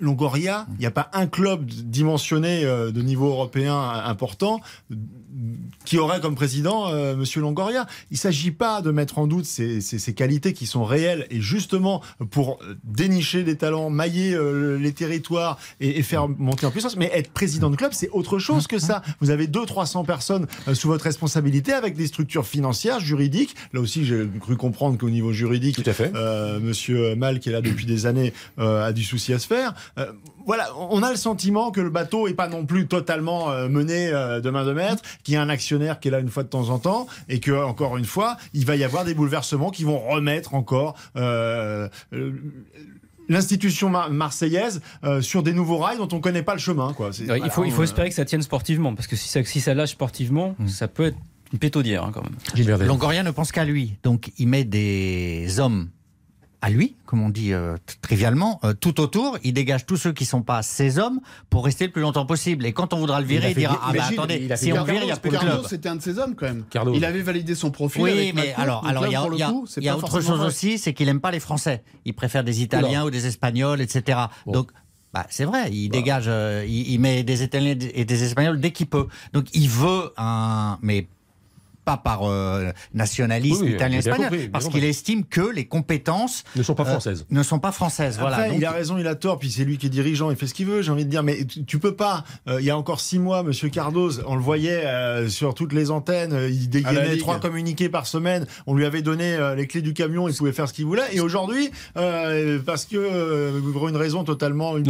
Longoria, il n'y a pas un club dimensionné euh, de niveau européen important qui aurait comme président euh, Monsieur Longoria. Il ne s'agit pas de mettre en doute ses, ses- ses qualités qui sont réelles et justement pour euh, dénicher des talents, mailler euh, les territoires et, et faire monter en puissance. Mais être président de club, c'est autre chose que ça. Vous avez 200-300 personnes euh, sous votre responsabilité avec des structures financières, juridiques. Là aussi, j'ai cru comprendre qu'au niveau juridique, Tout à fait. euh, Monsieur Mal, qui est là depuis des années, euh, a du souci à se faire. Euh, voilà, on a le sentiment que le bateau est pas non plus totalement euh, mené euh, de main de maître, qu'il y a un actionnaire qui est là une fois de temps en temps, et que encore une fois, il va y avoir des bouleversements qui vont remettre encore. euh, euh, L'institution mar- marseillaise euh, sur des nouveaux rails dont on connaît pas le chemin. Quoi. Il, faut, il faut on- espérer que ça tienne sportivement, parce que si ça, si ça lâche sportivement, ça peut être une pétaudière hein, quand même. Longoria ne pense qu'à lui. Donc, il met des hommes à lui, comme on dit euh, trivialement, euh, tout autour. Il dégage tous ceux qui sont pas ses hommes pour rester le plus longtemps possible. Et quand on voudra le virer, il, dira Ah, mais bah Gilles, attendez, il si des- on vire, il y a club. c'était un de ses hommes quand même. Cardoz. Il avait validé son profil. Oui, avec mais Macron, alors, il y a, y coup, y autre chose vrai. aussi, c'est qu'il aime pas les Français. Il préfère des Italiens ou des Espagnols, etc. Donc, bah, c'est vrai, il dégage, euh, il, il met des Italiens et des Espagnols dès qu'il peut. Donc, il veut un, mais pas par euh, nationalisme Oui, oui, compris, bien parce qu'il estime que les compétences Ne sont pas euh, françaises. ne sont pas françaises. Après, voilà. Donc, il a raison, il a tort, puis c'est lui qui est dirigeant, il fait ce qu'il veut, j'ai envie de dire, mais tu, tu peux pas. euh, il y a encore six mois, Monsieur Cardoz, on le voyait euh, sur toutes les antennes, il dégainait trois communiqués par semaine, on lui avait donné euh, les clés du camion, il pouvait faire ce qu'il voulait, et aujourd'hui, euh, parce que, euh, pour une raison totalement une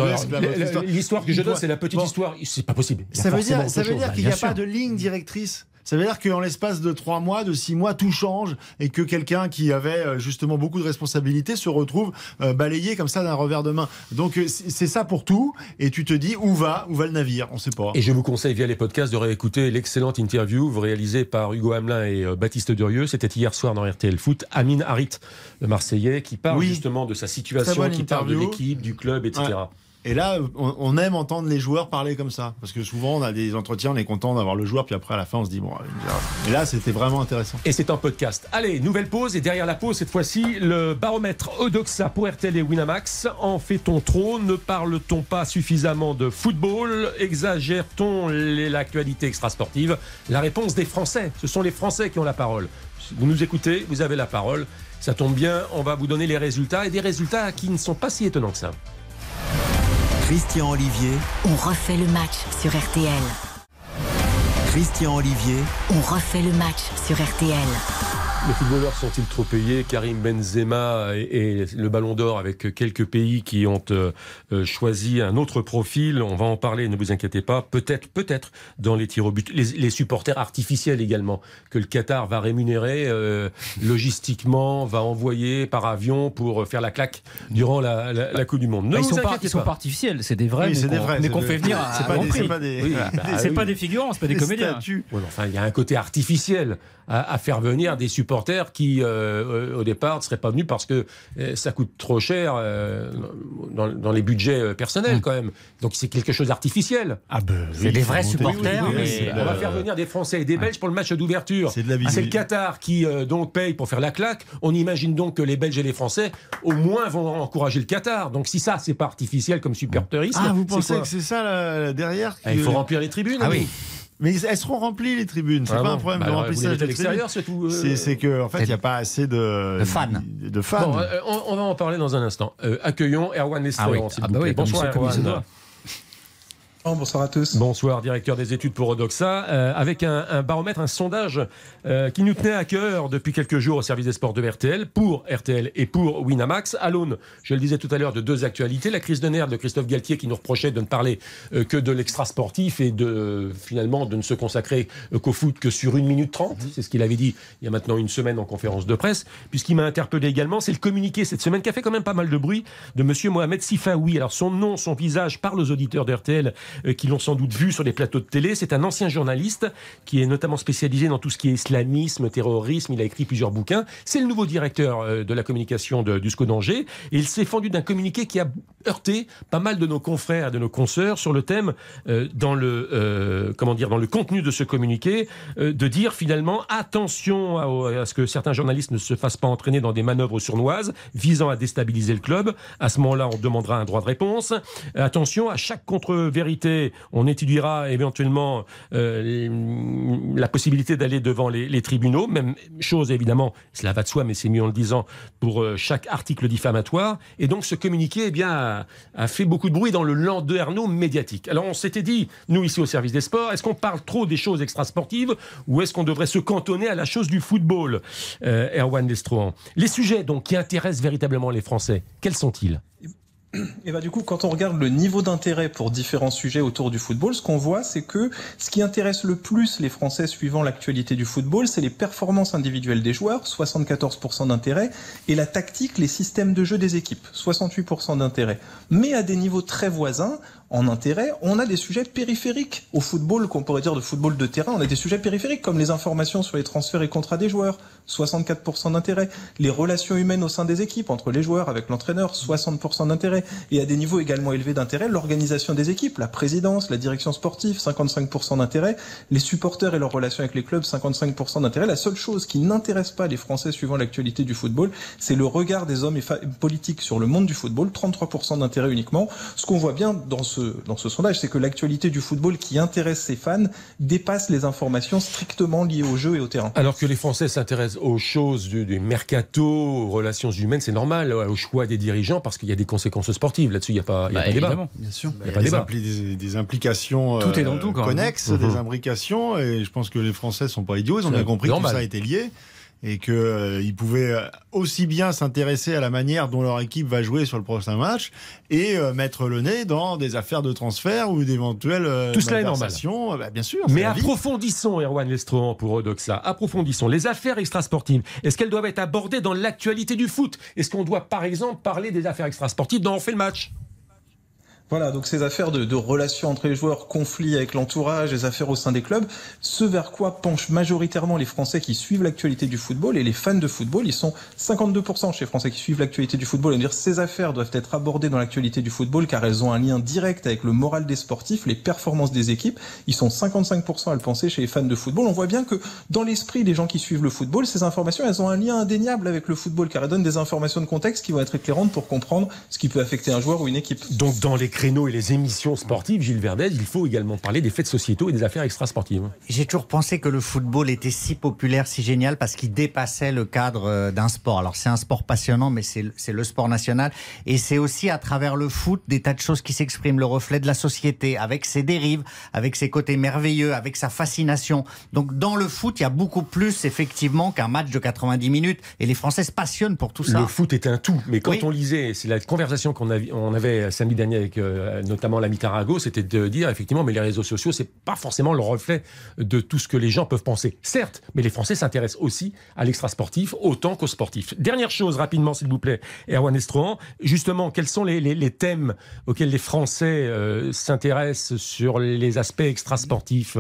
L'histoire que je donne, c'est la petite Bon. histoire. C'est pas possible. Ça veut dire, ça autre veut chose. dire Bah, qu'il n'y bien a pas sûr. de ligne directrice. Ça veut dire qu'en l'espace de trois mois, de six mois, tout change et que quelqu'un qui avait euh, justement beaucoup de responsabilités se retrouve euh, balayé comme ça d'un revers de main. Donc euh, c'est ça pour tout. Et tu te dis où va, où va le navire? On sait pas. Et je vous conseille via les podcasts de réécouter l'excellente interview réalisée par Hugo Hamelin et Baptiste Durieux. C'était hier soir dans RTL Foot. Amine Harit, le Marseillais, qui parle Oui. justement de sa situation, qui parle de l'équipe, du club, etc. Ouais. Et là, on, aime entendre les joueurs parler comme ça. Parce que souvent, on a des entretiens, on est content d'avoir le joueur, puis après, à la fin, on se dit, bon. Et là, c'était vraiment intéressant. Et c'est un podcast. Allez, nouvelle pause. Et derrière la pause, cette fois-ci, le baromètre Odoxa pour RTL et Winamax. En fait-on trop Ne parle-t-on pas suffisamment de football? Exagère-t-on l'actualité extrasportive? La réponse des Français. Ce sont les Français qui ont la parole. Vous nous écoutez, vous avez la parole. Ça tombe bien, on va vous donner les résultats. Et des résultats qui ne sont pas si étonnants que ça. Christian Olivier, On refait le match sur RTL. Christian Olivier, On refait le match sur RTL. Les footballeurs sont-ils trop payés? Karim Benzema et, et le Ballon d'Or avec quelques pays qui ont euh, euh, choisi un autre profil. On va en parler, ne vous inquiétez pas. Peut-être, peut-être dans les tirs au but. Les, les supporters artificiels également que le Qatar va rémunérer euh, logistiquement, va envoyer par avion pour faire la claque durant la, la- la Coupe du Monde. Ne Bah, ils vous sont pas, ils sont pas. pas artificiels, c'est des vrais, Oui, mais c'est des qu'on- vrais, mais c'est qu'on des- fait venir à, c'est pas des- pas des- Oui, bah oui. pas des figurants, c'est pas des comédiens. Ouais, enfin, il y a un côté artificiel à, à faire venir des supporters qui, euh, euh, au départ, ne seraient pas venus parce que euh, ça coûte trop cher euh, dans, dans les budgets personnels, quand même. Donc, c'est quelque chose d'artificiel. Ah ben, C'est des vrais supporters, Oui, oui, mais on va faire venir des Français et des Belges pour le match d'ouverture. C'est de la Ah, C'est le. Qatar qui euh, donc paye pour faire la claque. On imagine donc que les Belges et les Français, au moins, vont encourager le Qatar. Donc, si ça, c'est pas artificiel comme supporterisme, Ah, vous pensez que c'est ça là, derrière Ah, Il faut remplir les tribunes. Ah oui. Mais elles seront remplies les tribunes. C'est Ah pas bon un problème Bah de alors, remplissage tribunes. l'extérieur, c'est tout. euh, C'est c'est que en fait, il n'y a pas assez de, De fans. De fans. Bon, euh, on, on va en parler dans un instant. Euh, accueillons Erwan Lestréant, Ah oui. Ah bah oui, Bonsoir Erwan. Bonsoir à tous. Bonsoir, directeur des études pour Odoxa. Euh, avec un, un, baromètre, un sondage euh, qui nous tenait à cœur depuis quelques jours au service des sports de RTL, pour RTL et pour Winamax. À l'aune, je le disais tout à l'heure, de deux actualités. La crise de nerfs de Christophe Galtier qui nous reprochait de ne parler euh, que de l'extra-sportif et de finalement de ne se consacrer euh, qu'au foot que sur une minute trente. C'est ce qu'il avait dit il y a maintenant une semaine en conférence de presse. Puisqu'il m'a interpellé également, c'est le communiqué cette semaine qui a fait quand même pas mal de bruit de monsieur Mohamed Sifaoui. Alors son nom, son visage parle aux auditeurs de RTL euh, qui l'ont sans doute vu sur les plateaux de télé. C'est un ancien journaliste qui est notamment spécialisé dans tout ce qui est islamisme, terrorisme. Il a écrit plusieurs bouquins. C'est le nouveau directeur euh, de la communication du SCO d'Angers. Et il s'est fendu d'un communiqué qui a heurté pas mal de nos confrères, de nos consoeurs sur le thème, euh, dans, le, euh, comment dire, dans le contenu de ce communiqué, euh, de dire finalement attention à, ce que certains journalistes ne se fassent pas entraîner dans des manœuvres sournoises visant à déstabiliser le club. À ce moment-là, on demandera un droit de réponse. Attention, à chaque contre-vérité, on étudiera éventuellement euh, la possibilité d'aller devant les, tribunaux. Même chose, évidemment, cela va de soi, mais c'est mieux en le disant, pour euh, chaque article diffamatoire. Et donc, ce communiqué, eh bien, a, fait beaucoup de bruit dans le landerneau médiatique. Alors, on s'était dit, nous, ici au service des sports, est-ce qu'on parle trop des choses extrasportives ou est-ce qu'on devrait se cantonner à la chose du football euh, Erwan Lestrohan. Les sujets, donc, qui intéressent véritablement les Français, quels sont-ils? Et bah du coup, quand on regarde le niveau d'intérêt pour différents sujets autour du football, ce qu'on voit, c'est que ce qui intéresse le plus les Français suivant l'actualité du football, c'est les performances individuelles des joueurs, 74% d'intérêt, et la tactique, les systèmes de jeu des équipes, 68% d'intérêt. Mais à des niveaux très voisins, en intérêt, on a des sujets périphériques au football, qu'on pourrait dire de football de terrain. On a des sujets périphériques comme les informations sur les transferts et contrats des joueurs, 64% d'intérêt. Les relations humaines au sein des équipes, entre les joueurs, avec l'entraîneur, 60% d'intérêt. Et à des niveaux également élevés d'intérêt, l'organisation des équipes, la présidence, la direction sportive, 55% d'intérêt. Les supporters et leurs relations avec les clubs, 55% d'intérêt. La seule chose qui n'intéresse pas les Français suivant l'actualité du football, c'est le regard des hommes et politiques sur le monde du football, 33% d'intérêt uniquement. Ce qu'on voit bien dans ce dans ce sondage, c'est que l'actualité du football qui intéresse ses fans dépasse les informations strictement liées au jeu et au terrain. Alors que les Français s'intéressent aux choses du, du, mercato, aux relations humaines, c'est normal, au choix des dirigeants, parce qu'il y a des conséquences sportives. Là-dessus, il n'y a pas, il y a bah, pas débat. Bien sûr. Il y a, pas débat. Des, des, implications tout est dans tout, quand connexes, même. des imbrications, et je pense que les Français sont pas idiots, ils ont bien compris normal. que tout ça était lié et qu'ils euh, pouvaient aussi bien s'intéresser à la manière dont leur équipe va jouer sur le prochain match et euh, mettre le nez dans des affaires de transfert ou d'éventuelles euh, Tout cela est normal. Bah, bien sûr. Mais approfondissons, Erwan Lestrohan, pour Odoxa. Approfondissons. Les affaires extrasportives, est-ce qu'elles doivent être abordées dans l'actualité du foot? Est-ce qu'on doit, par exemple, parler des affaires extrasportives dont on fait le match? Voilà, donc ces affaires de, de, relations entre les joueurs, conflits avec l'entourage, les affaires au sein des clubs, ce vers quoi penchent majoritairement les Français qui suivent l'actualité du football et les fans de football. Ils sont 52% chez les Français qui suivent l'actualité du football. Et dire ces affaires doivent être abordées dans l'actualité du football car elles ont un lien direct avec le moral des sportifs, les performances des équipes. Ils sont 55% à le penser chez les fans de football. On voit bien que dans l'esprit des gens qui suivent le football, ces informations, elles ont un lien indéniable avec le football car elles donnent des informations de contexte qui vont être éclairantes pour comprendre ce qui peut affecter un joueur ou une équipe. Donc dans les créneaux et les émissions sportives, Gilles Verdez, il faut également parler des faits sociétaux et des affaires extrasportives. J'ai toujours pensé que le football était si populaire, si génial, parce qu'il dépassait le cadre d'un sport. Alors c'est un sport passionnant, mais c'est le sport national. Et c'est aussi à travers le foot des tas de choses qui s'expriment, le reflet de la société, avec ses dérives, avec ses côtés merveilleux, avec sa fascination. Donc dans le foot, il y a beaucoup plus effectivement qu'un match de 90 minutes. Et les Français se passionnent pour tout ça. Le foot est un tout, mais quand oui. on lisait, c'est la conversation qu'on avait, samedi dernier avec euh, notamment l'ami Tarago, c'était de dire effectivement, mais les réseaux sociaux, c'est pas forcément le reflet de tout ce que les gens peuvent penser. Certes, mais les Français s'intéressent aussi à l'extra-sportif autant qu'au sportif. Dernière chose, rapidement, s'il vous plaît, Erwan Estrohan, justement, quels sont les, thèmes auxquels les Français euh, s'intéressent sur les aspects extra-sportifs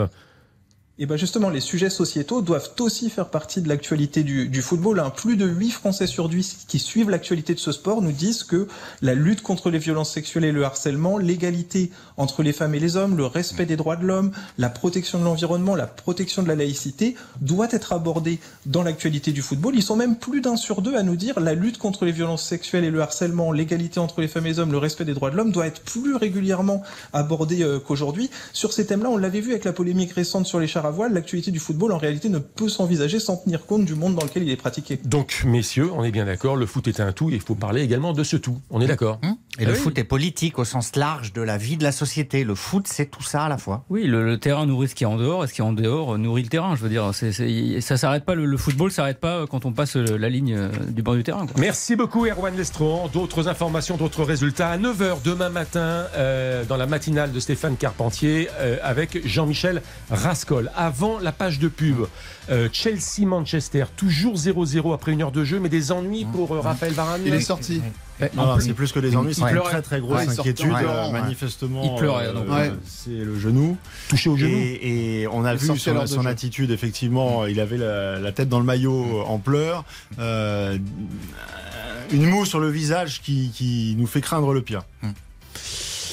et bien justement, les sujets sociétaux doivent aussi faire partie de l'actualité du, du, football. Hein. Plus de 8 Français sur 10 qui suivent l'actualité de ce sport nous disent que la lutte contre les violences sexuelles et le harcèlement, l'égalité entre les femmes et les hommes, le respect des droits de l'homme, la protection de l'environnement, la protection de la laïcité doit être abordée dans l'actualité du football. Ils sont même plus d'un sur deux à nous dire la lutte contre les violences sexuelles et le harcèlement, l'égalité entre les femmes et les hommes, le respect des droits de l'homme doit être plus régulièrement abordé euh, qu'aujourd'hui. Sur ces thèmes-là, on l'avait vu avec la polémique récente sur les chars à voile, l'actualité du football en réalité ne peut s'envisager sans tenir compte du monde dans lequel il est pratiqué. Donc, messieurs, on est bien d'accord, le foot est un tout et il faut parler également de ce tout. On est d'accord mmh. Et Ah le oui. foot est politique au sens large de la vie de la société. Le foot, c'est tout ça à la fois. Oui, le, le terrain nourrit ce qui est en dehors, et ce qui est en dehors nourrit le terrain. Je veux dire, c'est- ça s'arrête pas. Le, le football s'arrête pas quand on passe la ligne euh, du bord du terrain. quoi. Merci beaucoup Erwan Lestron. D'autres informations, d'autres résultats à 9h demain matin euh, dans la matinale de Stéphane Carpentier euh, avec Jean-Michel Rascol. Avant la page de pub, euh, Chelsea-Manchester, toujours 0-0 après une heure de jeu, mais des ennuis pour euh, Raphaël Varane. Il est sorti. C'est plus que des ennuis, c'est Il une très très grosse Ouais, inquiétude. euh, ouais. manifestement, Il pleurait, euh, c'est le genou. touché au genou. Et, et on a Il vu son, de son attitude, effectivement, il avait la, la tête dans le maillot en pleurs, euh, une moue sur le visage qui, qui nous fait craindre le pire.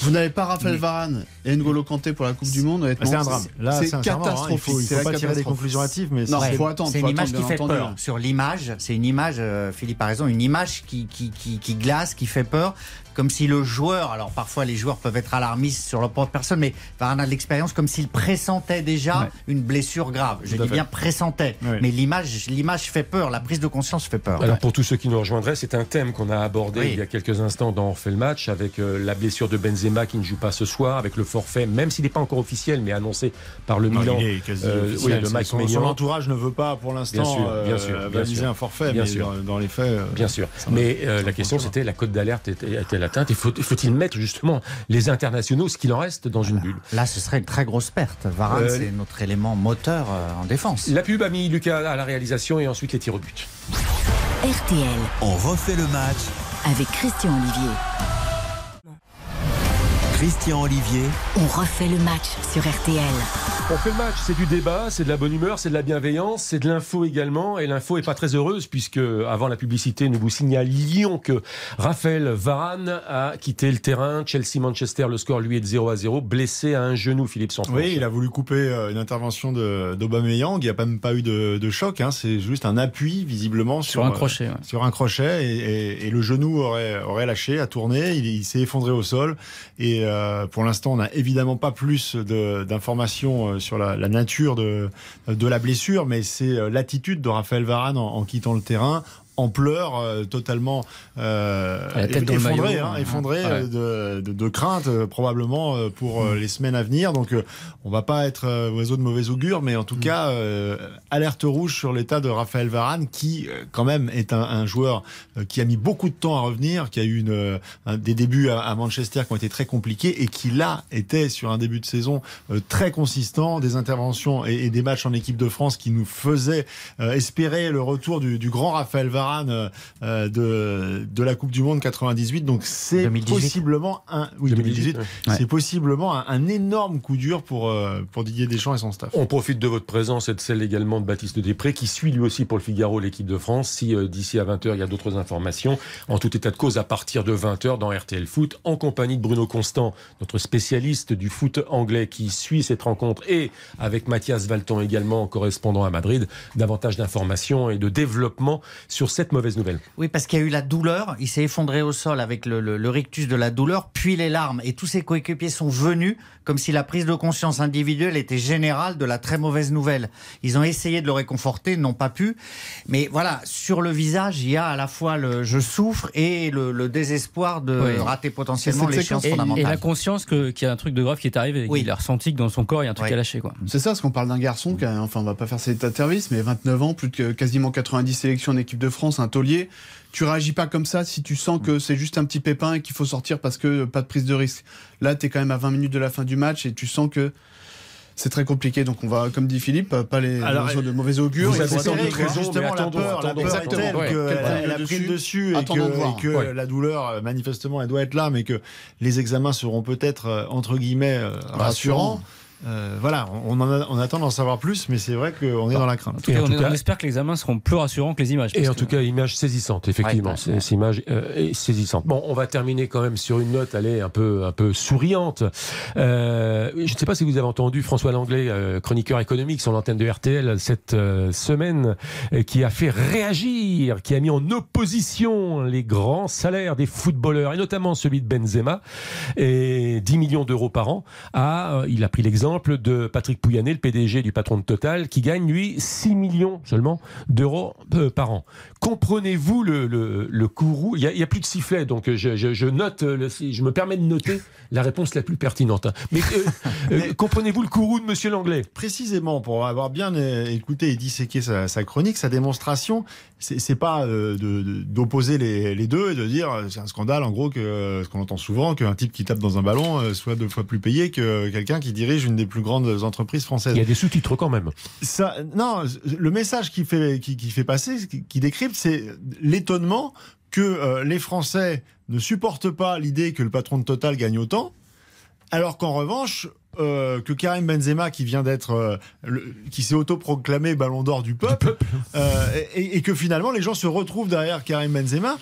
Vous n'avez pas Raphaël Varane et N'Golo Kanté pour la Coupe du Monde. C'est un drame. C'est hein. Il catastrophique. faut, il c'est faut pas tirer des conclusions hâtives, mais Non, c'est- faut attendre. C'est une image qui fait peur. Sur l'image, c'est une image, euh, Philippe a raison, une image qui, qui, qui, qui glace, qui fait peur, comme si le joueur, alors parfois les joueurs peuvent être alarmistes sur leur propre personne, mais Varane a de l'expérience, comme s'il pressentait déjà Ouais. une blessure grave. Je dis fait. bien pressentait. Oui. Mais l'image, l'image fait peur, la prise de conscience fait peur. Alors pour tous ceux qui nous rejoindraient, c'est un thème qu'on a abordé Oui. il y a quelques instants dans On fait le match avec euh, la blessure de Benzema qui ne joue pas ce soir, avec le forfait, même s'il n'est pas encore officiel, mais annoncé par le Non, Milan. il est quasi Euh, officiel. oui, de C'est- Mike son, entourage ne veut pas pour l'instant Bien sûr, euh, bien sûr, bien sûr. un forfait, Bien mais sûr. Dans, dans les faits, euh, Bien sûr. Mais euh, la question c'était la cote d'alerte était- atteinte Et faut- faut-il mettre justement les internationaux, ce qu'il en reste, dans une bulle? Là, ce serait une très grosse perte. Varane, Euh, c'est notre élément moteur euh, en défense. La pub a mis Lucas à la réalisation et ensuite les tirs au but. RTL On refait le match. avec Christian Olivier. Christian Olivier. On refait le match sur RTL. On fait le match, c'est du débat, c'est de la bonne humeur, c'est de la bienveillance, c'est de l'info également. Et l'info est pas très heureuse puisque, avant la publicité, nous vous signalions que Raphaël Varane a quitté le terrain. Chelsea-Manchester, le score lui est de 0 à 0, blessé à un genou, Philippe Sanson. Oui, il a voulu couper euh, une intervention d'Aubameyang. Il n'y a même pas eu de, de choc. hein. C'est juste un appui, visiblement, sur, Sur un euh, crochet. ouais. sur un crochet et, et- et le genou aurait, aurait lâché, a tourné, il, il s'est effondré au sol et euh, pour l'instant on n'a évidemment pas plus d'informations euh, sur la, nature de, la blessure mais c'est euh, l'attitude de Raphaël Varane en quittant le terrain en pleurs, euh, totalement euh, effondré, hein, ouais. effondré Ouais. euh, de, de- de crainte euh, probablement pour les semaines à venir. Donc on va pas être oiseau de mauvais augure, mais en tout cas euh, alerte rouge sur l'état de Raphaël Varane, qui quand même est un, un joueur qui a mis beaucoup de temps à revenir, qui a eu une, un- des débuts à, à Manchester qui ont été très compliqués et qui là était sur un début de saison très consistant, des interventions et, et des matchs en équipe de France qui nous faisaient espérer le retour du, du grand Raphaël Varane euh, euh, de, de la Coupe du Monde 98. Donc c'est 2018. possiblement un oui 2018, ouais. c'est possiblement un, un énorme coup dur pour euh, pour Didier Deschamps et son staff. On profite de votre présence et de celle également de Baptiste Després, qui suit lui aussi pour le Figaro l'équipe de France. Si euh, d'ici à 20h, il y a d'autres informations, en tout état de cause, à partir de 20h dans RTL Foot, en compagnie de Bruno Constant, notre spécialiste du foot anglais qui suit cette rencontre, et avec Mathias Valton également, correspondant à Madrid, davantage d'informations et de développement sur cette mauvaise nouvelle. Oui, parce qu'il y a eu la douleur. Il s'est effondré au sol avec le, le- le rictus de la douleur, puis les larmes. Et tous ses coéquipiers sont venus comme si la prise de conscience individuelle était générale de la très mauvaise nouvelle. Ils ont essayé de le réconforter, n'ont pas pu. Mais voilà, sur le visage, il y a à la fois le je souffre et le, le désespoir de Oui. rater potentiellement l'échéance Et, et fondamentale. la conscience que- qu'il y a un truc de grave qui est arrivé. Oui. Il a ressenti que dans son corps, il y a un truc Oui. lâché. Quoi. C'est ça, parce qu'on parle d'un garçon qui a, enfin, on va pas faire ses états de service, mais 29 ans, plus de que- quasiment 90 sélections en équipe de France, un taulier. Tu réagis pas comme ça si tu sens que c'est juste un petit pépin et qu'il faut sortir parce que euh, pas de prise de risque. Là, tu es quand même à 20 minutes de la fin du match et tu sens que c'est très compliqué. Donc on va, comme dit Philippe, pas les Alors, oiseaux de mauvais augure. vous avez sans doute raison, justement mais la attendons, peur, la attendons, peur est attendons. telle Ouais. qu'elle Qu'elle prenne elle a le pris le dessus. et que, voir. et que Ouais. la douleur, euh, manifestement, elle doit être là, mais que les examens seront peut-être, euh, entre guillemets, euh, rassurants. Euh, voilà, on, en a- on attend d'en savoir plus, mais c'est vrai qu'on est dans la En crainte. tout Et cas, en on, tout cas- on espère que les examens seront plus rassurants que les images. Et en que- tout cas, image saisissante, effectivement. Ouais, ouais, C'est ouais. c'est image euh, est saisissante. Bon, on va terminer quand même sur une note, allez, un peu, un peu souriante. Euh, je ne sais pas si vous avez entendu François Langlais, euh, chroniqueur économique sur l'antenne de RTL cette euh, semaine, euh, qui a fait réagir, qui a mis en opposition les grands salaires des footballeurs, et notamment celui de Benzema, et 10 millions d'euros par an. À, euh, il a pris l'exemple l'exemple de Patrick Pouyanné, le PDG du patron de Total, qui gagne, lui, 6 millions seulement d'euros euh, par an. Comprenez-vous le, le, le courroux? Il n'y a, plus de sifflet, donc je, je- je note, euh, le- je me permets de noter la réponse la plus pertinente. hein. Mais, euh, euh, comprenez-vous le courroux de Monsieur Langlais? Précisément, pour avoir bien euh, écouté et disséqué sa, sa chronique, sa démonstration, c'est pas euh, de- de- d'opposer les, les deux et de dire euh, c'est un scandale, en gros, que euh, ce qu'on entend souvent, qu'un type qui tape dans un ballon euh, soit deux fois plus payé que quelqu'un qui dirige une des plus grandes entreprises françaises. Il y a des sous-titres quand même. Ça, non, le message qui fait, qui, qui fait passer, qui, qui décrypte, c'est l'étonnement que euh, les Français ne supportent pas l'idée que le patron de Total gagne autant, alors qu'en revanche, euh, que Karim Benzema, qui vient d'être, euh, qui s'est autoproclamé Ballon d'Or du peuple, euh, et, et que finalement les gens se retrouvent derrière Karim Benzema.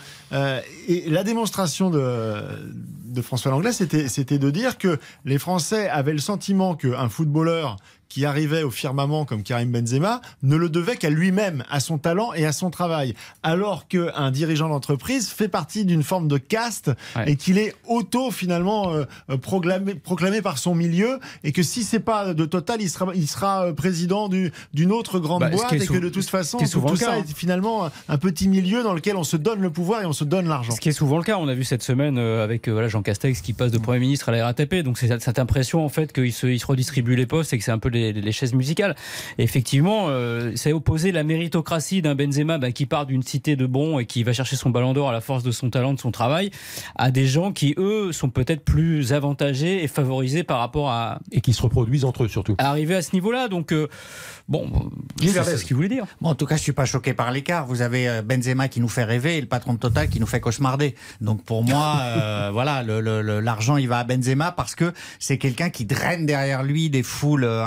et la démonstration de, de François Langlais, c'était, de dire que les Français avaient le sentiment qu'un footballeur qui arrivait au firmament comme Karim Benzema ne le devait qu'à lui-même, à son talent et à son travail, alors qu'un dirigeant d'entreprise fait partie d'une forme de caste Ouais. et qu'il est auto finalement euh, euh, proclamé, proclamé par son milieu et que si c'est pas de Total, il sera, il sera euh, président du- d'une autre grande Bah, boîte est et que de toute façon est tout, ça cas, hein. est finalement un petit milieu dans lequel on se donne le pouvoir et on se donne l'argent. Ce qui est souvent le cas, on a vu cette semaine avec voilà, Jean Castex qui passe de Premier ministre à la RATP, donc c'est cette- impression en fait qu'il se, il se redistribue les postes et que c'est un peu les, les chaises musicales. Et effectivement, euh, c'est opposer la méritocratie d'un Benzema bah, qui part d'une cité de bons et qui va chercher son ballon d'or à la force de son talent, de son travail, à des gens qui eux sont peut-être plus avantagés et favorisés par rapport à, Et qui se reproduisent entre eux surtout. à arriver à ce niveau-là. Donc euh, bon, c'est ce qu'il voulait dire. Bon, en tout cas, je suis pas choqué par l'écart. Vous avez euh, Benzema qui nous fait rêver et le patron de Total qui nous fait cauchemarder. Donc pour moi, euh, voilà, le- le- le- l'argent il va à Benzema parce que c'est quelqu'un qui draine derrière lui des foules euh,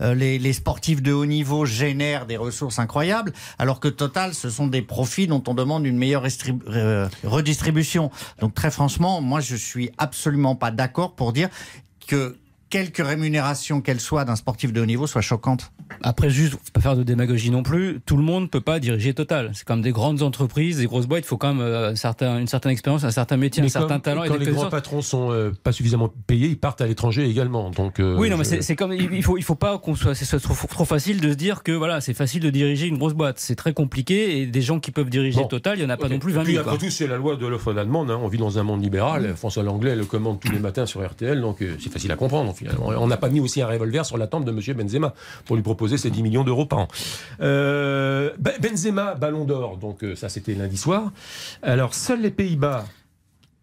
Euh, les, sportifs de haut niveau génèrent des ressources incroyables, alors que Total, ce sont des profits dont on demande une meilleure euh, redistribution. Donc très franchement, moi je suis absolument pas d'accord pour dire que quelque rémunération qu'elle soit d'un sportif de haut niveau soit choquante. Après, juste, faut pas faire de démagogie non plus. Tout le monde ne peut pas diriger Total. C'est comme des grandes entreprises, des grosses boîtes. Il faut quand même euh, un certain- une certaine expérience, un certain métier, un certain talent et quand des les grands patrons sont euh, pas suffisamment payés, ils partent à l'étranger également. Donc, euh, Oui, non, mais je- c'est c'est comme il faut il faut pas qu'on soit c'est soit trop, trop facile de se dire que voilà c'est facile de diriger une grosse boîte. C'est très compliqué et des gens qui peuvent diriger Bon. Total, il y en a pas non plus 20 Puis 000. après quoi. tout, c'est la loi de l'offre et de la demande. hein. On vit dans un monde libéral. François Langlais le commande tous les matins sur RTL, donc euh, c'est facile à comprendre. Finalement, on n'a pas mis aussi un revolver sur la tempe de Monsieur Benzema pour lui proposer ses 10 millions d'euros par an. Euh, Ben- Benzema, Ballon d'Or. Donc euh, ça, c'était lundi soir. Alors seuls les Pays-Bas.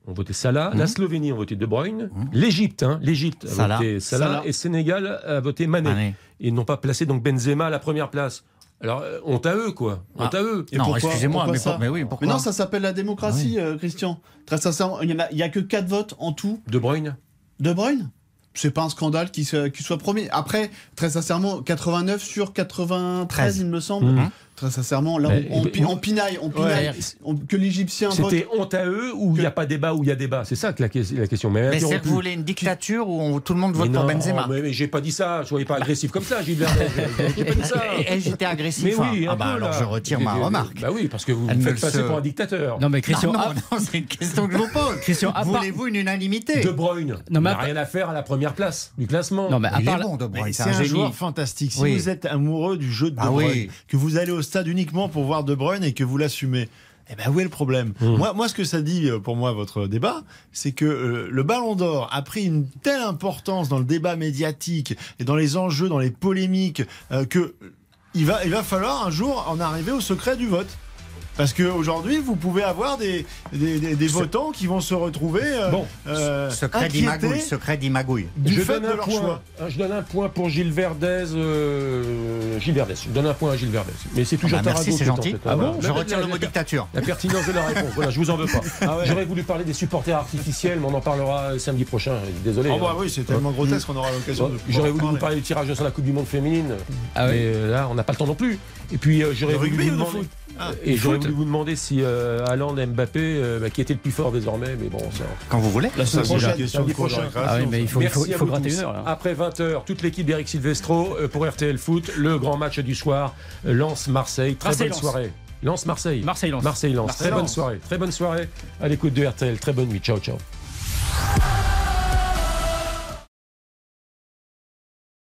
ont voté Salah, la Slovénie ont voté De Bruyne, l'Égypte, hein, l'Égypte a Salah. voté Salah, Salah. et Sénégal a voté Mané. Mané. Ils n'ont pas placé donc Benzema à la première place. Alors euh, honte à eux quoi, honte Ah. à eux. Et Non, pourquoi- excusez-moi, pourquoi mais ça pour- mais oui, pourquoi Mais non, ça s'appelle la démocratie, euh, Christian. Très sincèrement, il n'y a, il y a que 4 votes en tout. De Bruyne. De Bruyne? C'est pas un scandale qu'il soit, premier. Après, très sincèrement, 89 sur 93, 13. il me semble. Mhm. Très sincèrement, là, on, pinaille, on pinaille. Ouais. On- que l'Égyptien vote. C'était honte à eux ou il n'y a pas débat ou il y a débat? C'est ça que la, que- la question. Mais, Mais c'est que vous voulez une dictature où on- tout le monde vote Mais pour Benzema Mais, mais j'ai pas dit ça. Soyez pas agressif comme ça, Gilles. J'ai pas dit ça. J'étais agressif. Mais hein. oui, un ah bah peu, alors je retire ma remarque. Bah oui, parce que vous Elle me faites passer se- pour un dictateur. Non mais Christian, non, à- non, non, c'est une question que je vous pose. Christian, Voulez-vous une unanimité? De Bruyne. Non, mais il n'a à- rien à faire à la première place du classement. non mais à Il part est la- bon, De Mais Bruyne, C'est un, joueur fantastique. Si vous êtes amoureux du jeu de De Ah Bruyne, que vous allez au stade uniquement pour voir De Bruyne et que vous l'assumez, eh ben où est le problème? Mmh. moi, moi, ce que ça dit euh, pour moi, votre débat, c'est que euh, le Ballon d'Or a pris une telle importance dans le débat médiatique et dans les enjeux, dans les polémiques, euh, que il va, il va falloir un jour en arriver au secret du vote. Parce qu'aujourd'hui, vous pouvez avoir des, des, des- des votants qui vont se retrouver euh, Bon. euh, Secret d'Imagouille, secret d'Imagouille. du je fait donne de un leur point. choix. hein, Je donne un point pour Gilles Verdez. euh, Gilles Verdez. Je donne un point à Gilles Verdez. Mais c'est toujours Ah bah, merci, c'est en gentil. Ah voilà. Je retire le mot dictature. La pertinence de la réponse. Voilà, je vous en veux pas. Ah ouais. J'aurais voulu parler des supporters artificiels, mais on en parlera samedi prochain. Désolé. Oh bah hein. oui, c'est tellement grotesque qu'on aura l'occasion de. J'aurais voulu vous parler du tirage sur la Coupe du Monde féminine. Ah mais oui. euh, là, on n'a pas le temps non plus. Et puis, euh, j'aurais voulu rugby vous ou de demander. Ah, et j'aurais voulu vous demander si euh, Haaland et Mbappé, euh, bah, qui était le plus fort désormais, mais bon, ça. Quand vous voulez. La Ça, semaine prochaine, question prochain. Ah oui, mais il faut, il Merci faut, il à faut vous gratter tous. une heure là. Après 20h, toute l'équipe d'Eric Silvestro euh, pour RTL Foot, le grand match du soir, euh, Lens-Marseille. Très bonne soirée. Lens-Marseille. Marseille lance. Marseille-Lens. Très bonne soirée. Très bonne soirée. À l'écoute de RTL. Très bonne nuit. Ciao, ciao.